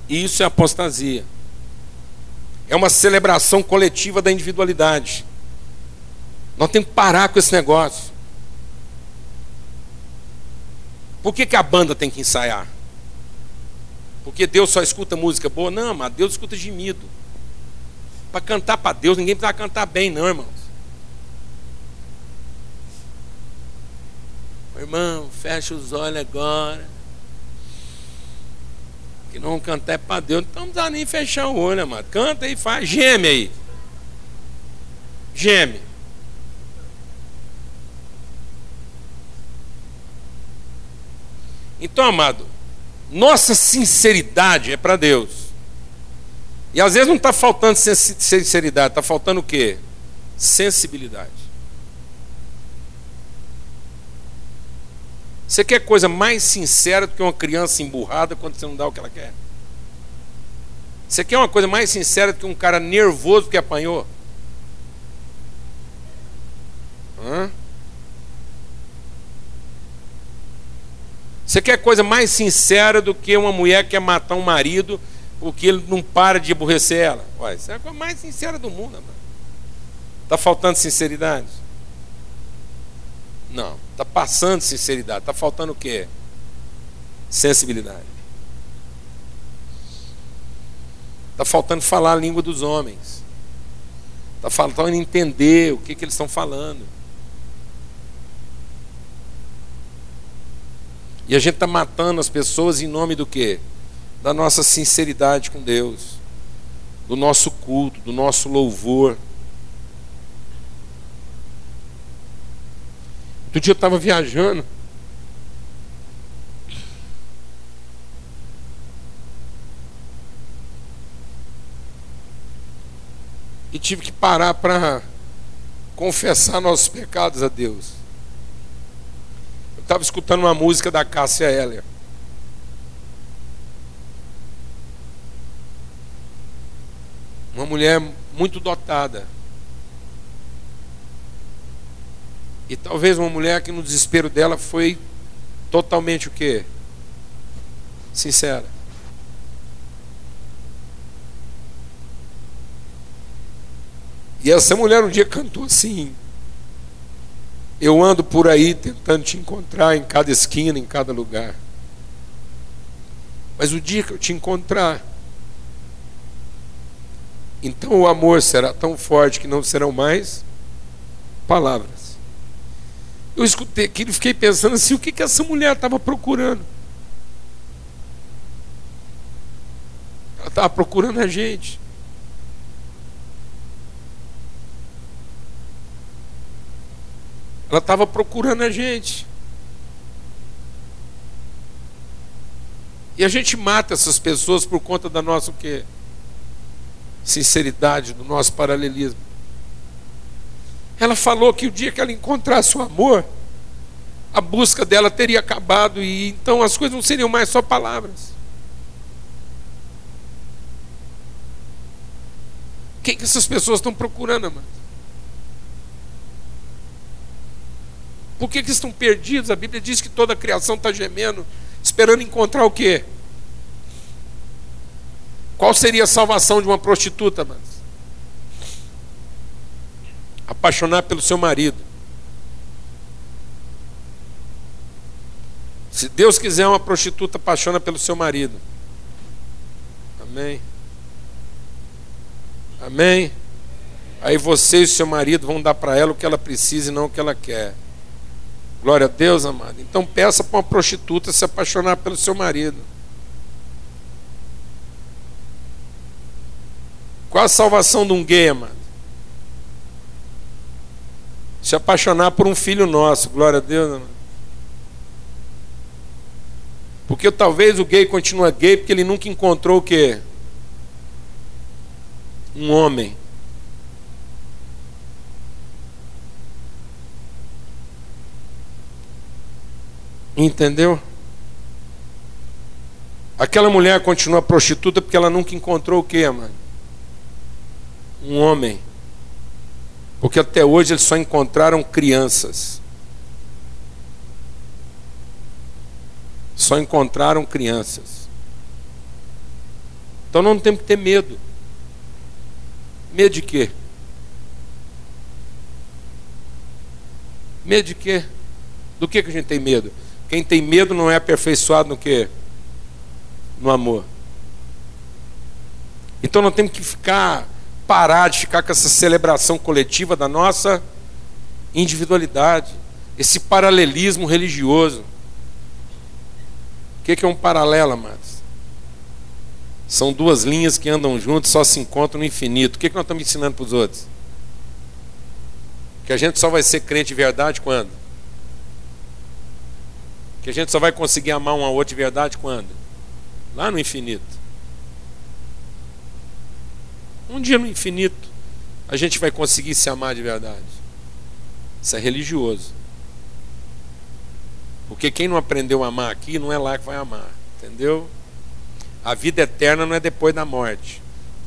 Isso é apostasia. É uma celebração coletiva da individualidade. Nós temos que parar com esse negócio. Por que, que a banda tem que ensaiar? Porque Deus só escuta música boa? Não, mas Deus escuta gemido. Para cantar para Deus, ninguém precisa cantar bem, não, irmãos. Irmão, fecha os olhos agora. Que não cantar é para Deus. Então não precisa nem fechar o olho, amado. Canta aí, faz. Geme aí. Geme. Então, amado, nossa sinceridade é para Deus. E às vezes não está faltando sinceridade, está faltando o quê? Sensibilidade. Você quer coisa mais sincera do que uma criança emburrada quando você não dá o que ela quer? Você quer uma coisa mais sincera do que um cara nervoso que apanhou? Hã? Você quer coisa mais sincera do que uma mulher que quer matar um marido porque ele não para de aborrecer ela? Ué, isso é a coisa mais sincera do mundo, mano. Está faltando sinceridade? Não. Está passando sinceridade. Está faltando o quê? Sensibilidade. Está faltando falar a língua dos homens. Está faltando entender o que, que eles estão falando. E a gente está matando as pessoas em nome do quê? Da nossa sinceridade com Deus, do nosso culto, do nosso louvor. Outro dia eu estava viajando. E tive que parar para confessar nossos pecados a Deus. Eu estava escutando uma música da Cássia Heller. Uma mulher muito dotada. E talvez uma mulher que no desespero dela foi totalmente o quê? Sincera. E essa mulher um dia cantou assim: Eu ando por aí tentando te encontrar em cada esquina, em cada lugar. Mas o dia que eu te encontrar, então o amor será tão forte que não serão mais palavras. Eu escutei aquilo e fiquei pensando assim: o que, que essa mulher estava procurando? Ela estava procurando a gente. Ela estava procurando a gente. E a gente mata essas pessoas por conta da nossa o quê? Sinceridade, do nosso paralelismo. Ela falou que o dia que ela encontrasse o amor, a busca dela teria acabado e então as coisas não seriam mais só palavras. Quem que essas pessoas estão procurando, amado? Por que, que estão perdidos? A Bíblia diz que toda a criação está gemendo, esperando encontrar o quê? Qual seria a salvação de uma prostituta, mano? Apaixonar pelo seu marido. Se Deus quiser, uma prostituta apaixona pelo seu marido. Amém. Amém. Aí você e seu marido vão dar para ela o que ela precisa e não o que ela quer. Glória a Deus, amado. Então peça para uma prostituta se apaixonar pelo seu marido. Qual a salvação de um gay, amado? Se apaixonar por um filho nosso, glória a Deus. Amado. Porque talvez o gay continue gay porque ele nunca encontrou o quê? Um homem. Entendeu? Aquela mulher continua prostituta porque ela nunca encontrou o quê, mano? Um homem. Porque até hoje eles só encontraram crianças. Só encontraram crianças. Então não temos que ter medo. Medo de quê? Medo de quê? Do que, que a gente tem medo? Quem tem medo não é aperfeiçoado no quê? No amor. Então nós temos que ficar parar de ficar com essa celebração coletiva da nossa individualidade, esse paralelismo religioso. O que é um paralelo, amados? São duas linhas que andam juntas, só se encontram no infinito. O que nós estamos ensinando para os outros? Que a gente só vai ser crente de verdade quando? Que a gente só vai conseguir amar um ao outro de verdade quando? Lá no infinito. Um dia no infinito a gente vai conseguir se amar de verdade. Isso é religioso. Porque quem não aprendeu a amar aqui não é lá que vai amar, entendeu? A vida eterna não é depois da morte.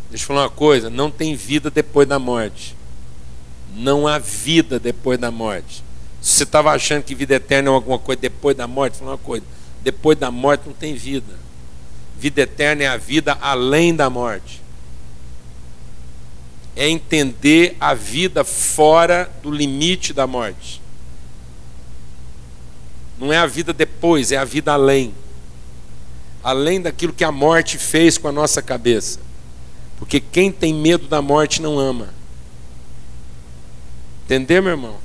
Deixa eu falar uma coisa: não tem vida depois da morte. Não há vida depois da morte. Se você estava achando que vida eterna é alguma coisa depois da morte, vou falar uma coisa: depois da morte não tem vida. Vida eterna é a vida além da morte é entender a vida fora do limite da morte. Não é a vida depois, é a vida além. Além daquilo que a morte fez com a nossa cabeça. Porque quem tem medo da morte não ama. Entendeu, meu irmão?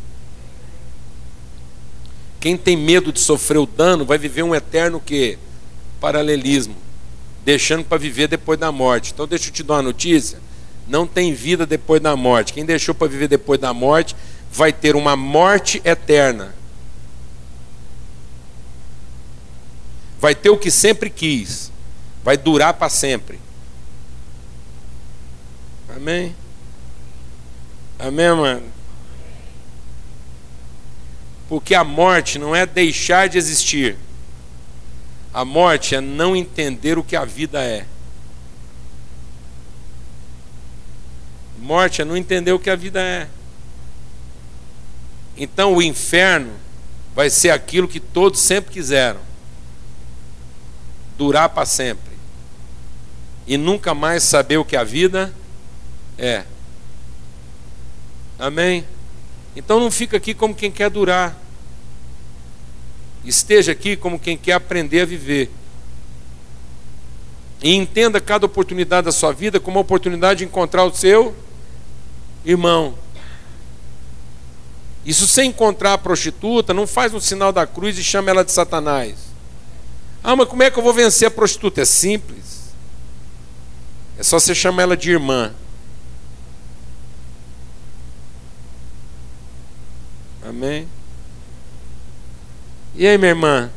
Quem tem medo de sofrer o dano vai viver um eterno que paralelismo, deixando para viver depois da morte. Então deixa eu te dar uma notícia não tem vida depois da morte. Quem deixou para viver depois da morte vai ter uma morte eterna. Vai ter o que sempre quis. Vai durar para sempre. Amém? Amém, mano? Porque a morte não é deixar de existir. A morte é não entender o que a vida é. Morte é não entender o que a vida é. Então o inferno vai ser aquilo que todos sempre quiseram durar para sempre e nunca mais saber o que a vida é. Amém? Então não fica aqui como quem quer durar. Esteja aqui como quem quer aprender a viver. E entenda cada oportunidade da sua vida como uma oportunidade de encontrar o seu Irmão, isso sem encontrar a prostituta, não faz um sinal da cruz e chama ela de Satanás. Ah, mas como é que eu vou vencer a prostituta? É simples. É só você chamar ela de irmã. Amém? E aí, minha irmã?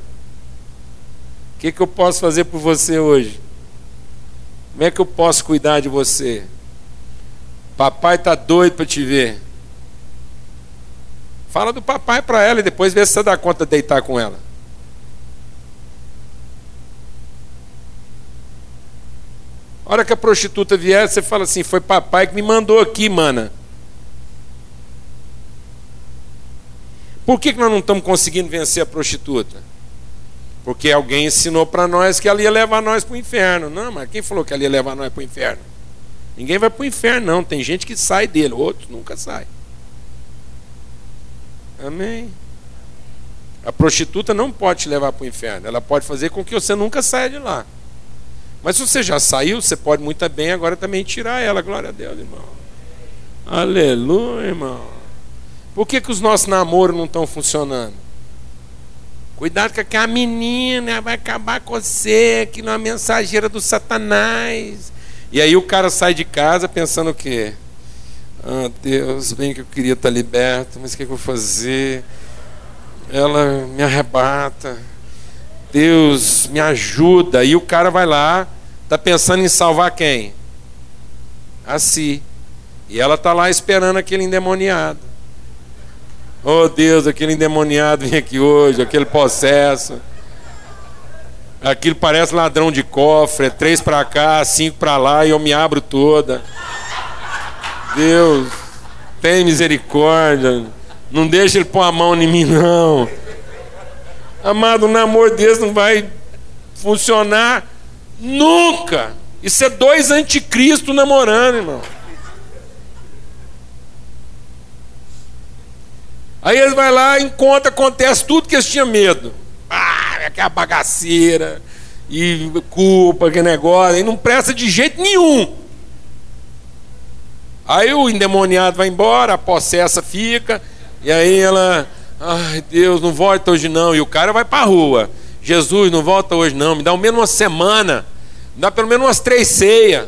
O que, que eu posso fazer por você hoje? Como é que eu posso cuidar de você? Papai está doido para te ver. Fala do papai para ela e depois vê se você dá conta de deitar com ela. A hora que a prostituta vier, você fala assim: Foi papai que me mandou aqui, mana. Por que, que nós não estamos conseguindo vencer a prostituta? Porque alguém ensinou para nós que ela ia levar nós para o inferno. Não, mas quem falou que ela ia levar nós para o inferno? Ninguém vai para o inferno, não. Tem gente que sai dele, outros nunca saem. Amém. A prostituta não pode te levar para o inferno. Ela pode fazer com que você nunca saia de lá. Mas se você já saiu, você pode muito bem agora também tirar ela. Glória a Deus, irmão. Aleluia, irmão. Por que, que os nossos namoros não estão funcionando? Cuidado com aquela menina, vai acabar com você, que não é mensageira do Satanás E aí o cara sai de casa pensando o quê? Ah, Deus, bem que eu queria estar liberto, mas o que, eu vou fazer? Ela me arrebata. Deus, me ajuda. E o cara vai lá, está pensando em salvar quem? A si. E ela está lá esperando aquele endemoniado. Oh Deus, aquele endemoniado vem aqui hoje, aquele possesso. Aquilo parece ladrão de cofre, é três para cá, cinco para lá e eu me abro toda. Deus, tem misericórdia. Não deixa ele pôr a mão em mim, não. Amado, o namoro desse não vai funcionar nunca. Isso é dois anticristos namorando, irmão. Aí eles vai lá, encontra, acontece tudo que eles tinham medo. Ah, aquela bagaceira, e culpa, que negócio, e não presta de jeito nenhum. Aí o endemoniado vai embora, a possessa fica, e aí ela, ai Deus, não volta hoje não, e o cara vai para a rua. Jesus, não volta hoje não, me dá ao menos uma semana, me dá pelo menos umas três ceias.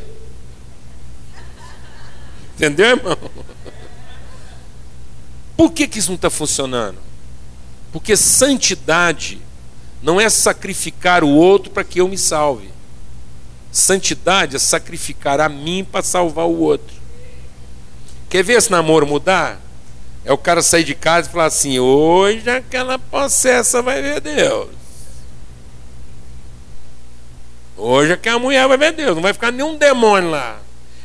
Entendeu, irmão? Por que, que isso não está funcionando? Porque santidade não é sacrificar o outro para que eu me salve. Santidade é sacrificar a mim para salvar o outro. Quer ver esse namoro mudar? É o cara sair de casa e falar assim: hoje aquela possessa vai ver Deus. Hoje aquela mulher vai ver Deus, não vai ficar nenhum demônio lá.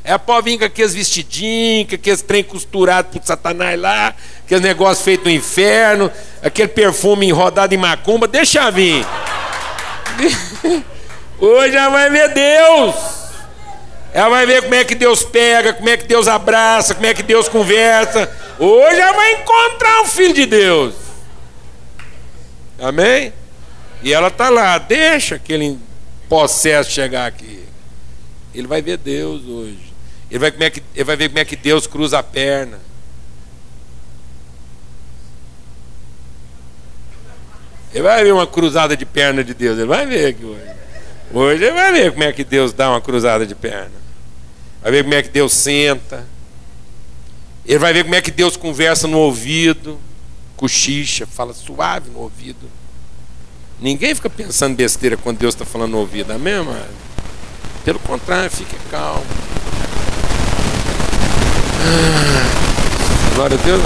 É para vir com aqueles vestidinhos, com aqueles trem costurado por Satanás lá, aqueles negócios feitos no inferno, aquele perfume rodado em macumba, deixa vir. Hoje ela vai ver Deus. Ela vai ver como é que Deus pega, como é que Deus abraça, como é que Deus conversa. Hoje ela vai encontrar o Filho de Deus. Amém? E ela está lá, deixa aquele possesso chegar aqui. Ele vai ver Deus hoje. Ele vai, como é que, ele vai ver como é que Deus cruza a perna. Ele vai ver uma cruzada de perna de Deus. Ele vai ver aqui hoje. Hoje ele vai ver como é que Deus dá uma cruzada de perna. Vai ver como é que Deus senta. Ele vai ver como é que Deus conversa no ouvido, cochicha, fala suave no ouvido. Ninguém fica pensando besteira quando Deus está falando no ouvido, amém, mano? Pelo contrário, fique calmo. Glória a Deus.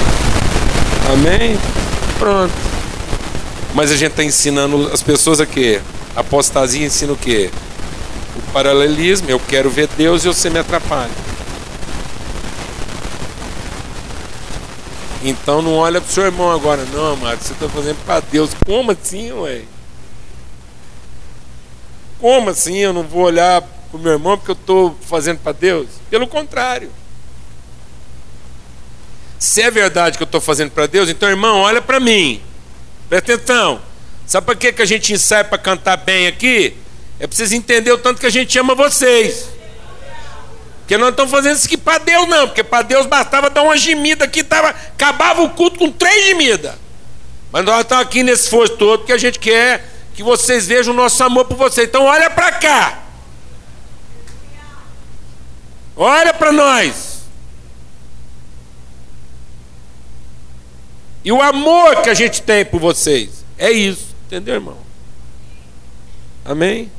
Amém? Pronto. Mas a gente está ensinando as pessoas a quê? Apostasia ensina o quê? O paralelismo. Eu quero ver Deus e você me atrapalha. Então não olha para o seu irmão agora, não, amado. Você está fazendo para Deus. Como assim, ué? Como assim eu não vou olhar para o meu irmão porque eu estou fazendo para Deus? Pelo contrário. Se é verdade que eu estou fazendo para Deus, então, irmão, olha para mim. Presta atenção. Sabe para que, que a gente ensaia para cantar bem aqui? É para vocês entenderem o tanto que a gente ama vocês. Porque nós não estamos fazendo isso aqui para Deus, não. Porque para Deus bastava dar uma gemida aqui, tava, acabava o culto com três gemidas. Mas nós estamos aqui nesse esforço todo porque a gente quer que vocês vejam o nosso amor por vocês. Então olha para cá. Olha para nós. E o amor que a gente tem por vocês é isso, entendeu, irmão? Amém?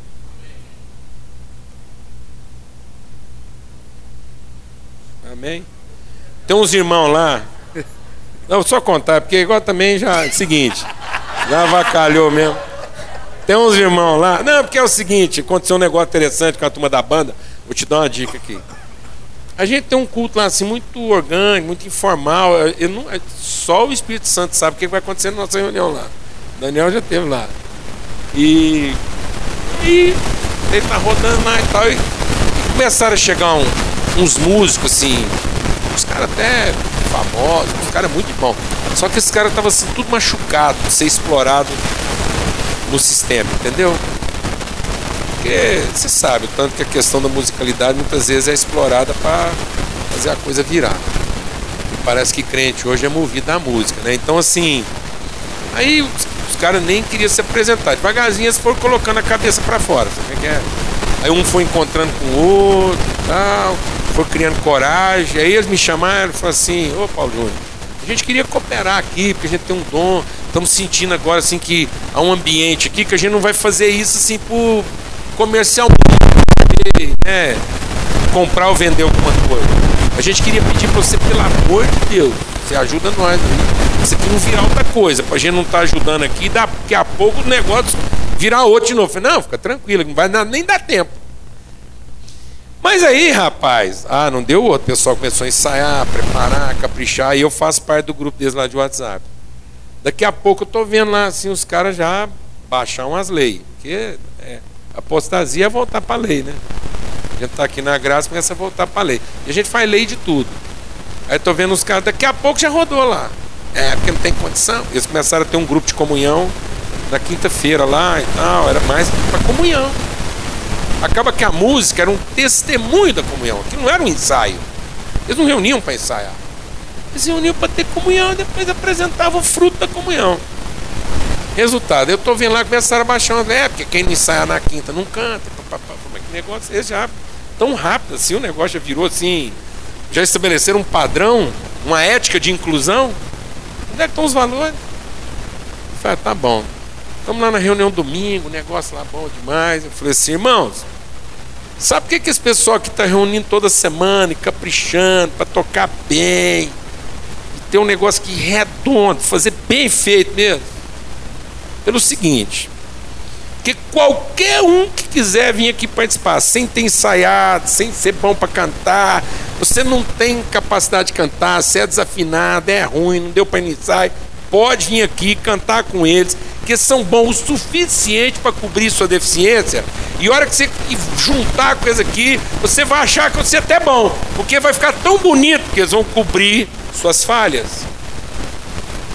Amém? Tem uns irmãos lá. Não, só contar, porque agora também já. É seguinte, já avacalhou mesmo. Tem uns irmãos lá. Não, porque é o seguinte, aconteceu um negócio interessante com a turma da banda. Vou te dar uma dica aqui. A gente tem um culto lá assim muito orgânico, muito informal. Eu não, só o Espírito Santo sabe o que vai acontecer na nossa reunião lá. O Daniel já esteve lá. E, e ele tá rodando lá e tal. E, e começaram a chegar um, uns músicos assim, os caras até famosos, os caras muito bons. Só que esses caras estavam assim, tudo machucado, ser explorado no sistema, entendeu? Porque você sabe, tanto que a questão da musicalidade muitas vezes é explorada para fazer a coisa virar. E parece que crente hoje é movido à música, né? Então assim, aí os, os caras nem queriam se apresentar. Devagarzinho eles foram colocando a cabeça para fora. Sabe que é? Aí um foi encontrando com o outro tal, foi criando coragem. Aí eles me chamaram e falaram assim, ô Paulo Júnior, a gente queria cooperar aqui, porque a gente tem um dom. Estamos sentindo agora assim que há um ambiente aqui que a gente não vai fazer isso assim por comercialmente, né? Comprar ou vender alguma coisa. A gente queria pedir para você, pelo amor de Deus, você ajuda nós aí. Isso aqui não virar outra coisa, para a gente não estar tá ajudando aqui, daqui a pouco o negócio virar outro de novo. Falei, não, fica tranquilo, não vai nem dar tempo. Mas aí, rapaz, ah, não deu outro. O pessoal começou a ensaiar, preparar, caprichar, e eu faço parte do grupo deles lá de WhatsApp. Daqui a pouco eu tô vendo lá assim os caras já baixar umas leis. Porque é, apostasia é voltar para a lei, né? A gente tá aqui na graça, começa a voltar para a lei. E a gente faz lei de tudo. Aí tô vendo os caras, daqui a pouco já rodou lá. É, porque não tem condição. Eles começaram a ter um grupo de comunhão na quinta-feira lá e tal, era mais para comunhão. Acaba que a música era um testemunho da comunhão, que não era um ensaio. Eles não reuniam para ensaiar. Eles reuniam para ter comunhão e depois apresentavam o fruto da comunhão. Resultado, eu estou vendo lá começaram a baixar uma. É, porque quem não ensaia na quinta não canta. Como é que negócio? Eles já tão rápido assim, o negócio já virou assim. Já estabeleceram um padrão, uma ética de inclusão. Onde é que estão os valores? Eu falei, ah, tá bom. Estamos lá na reunião domingo, negócio lá bom demais. Eu falei assim, irmãos, sabe por que, que esse pessoal que está reunindo toda semana e caprichando para tocar bem, ter um negócio que redondo, fazer bem feito mesmo? Pelo seguinte, que qualquer um que quiser vir aqui participar, sem ter ensaiado, sem ser bom para cantar, você não tem capacidade de cantar, você é desafinado, é ruim, não deu para iniciar, pode vir aqui cantar com eles porque são bons o suficiente para cobrir sua deficiência. E a hora que você juntar eles aqui, você vai achar que você é até bom, porque vai ficar tão bonito que eles vão cobrir suas falhas.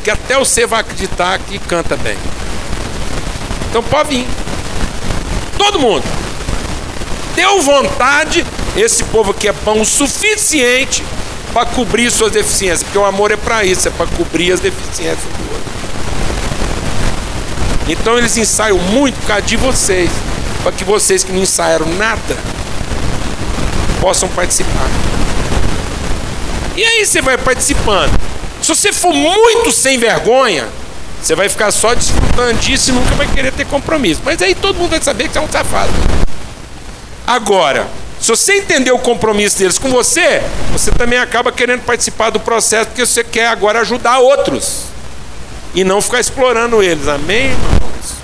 Que até você vai acreditar que canta bem. Então pode vir. Todo mundo. Deu vontade, esse povo aqui é bom o suficiente para cobrir suas deficiências, porque o amor é para isso, é para cobrir as deficiências do outro. Então eles ensaiam muito por causa de vocês, para que vocês que não ensaiaram nada possam participar. E aí você vai participando. Se você for muito sem vergonha, você vai ficar só desfrutando disso e nunca vai querer ter compromisso. Mas aí todo mundo vai saber que você é um safado. Agora, se você entender o compromisso deles com você, você também acaba querendo participar do processo porque você quer agora ajudar outros e não ficar explorando eles. Amém, irmãos?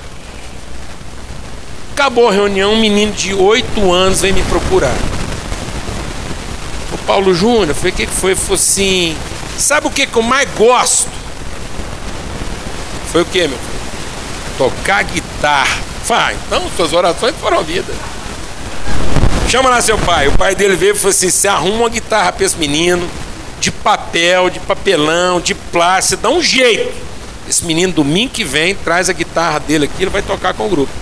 Acabou a reunião, um menino de 8 anos vem me procurar. O Paulo Júnior, foi o que foi? Foi assim, sabe o que, que eu mais gosto? Foi o que, meu filho? Tocar guitarra. Fala, então suas orações foram ouvidas. Chama lá seu pai. O pai dele veio e falou assim: você arruma uma guitarra para esse menino, de papel, de papelão, de plástico, dá um jeito. Esse menino, domingo que vem, traz a guitarra dele aqui, ele vai tocar com o grupo.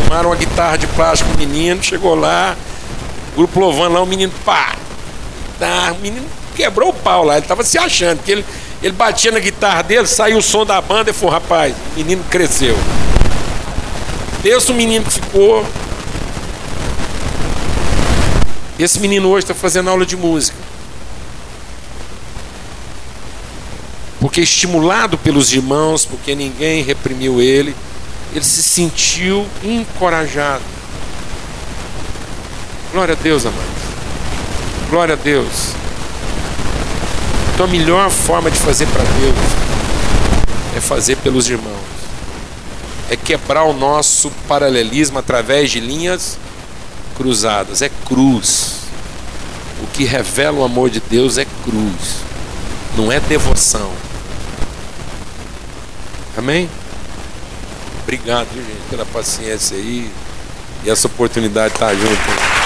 Arrumaram uma guitarra de plástico o menino, chegou lá, o grupo louvando lá, o menino, pá! Tá, o menino quebrou o pau lá, ele estava se achando, porque ele, ele batia na guitarra dele, saiu o som da banda e falou, rapaz, o menino cresceu. Esse o menino que ficou. Esse menino hoje está fazendo aula de música. porque estimulado pelos irmãos, porque ninguém reprimiu ele, ele se sentiu encorajado. Glória a Deus, amados. Glória a Deus. Então a melhor forma de fazer para Deus é fazer pelos irmãos. É quebrar o nosso paralelismo através de linhas cruzadas. É cruz. O que revela o amor de Deus é cruz. Não é devoção. Amém? Obrigado, gente, pela paciência aí e essa oportunidade de estar junto.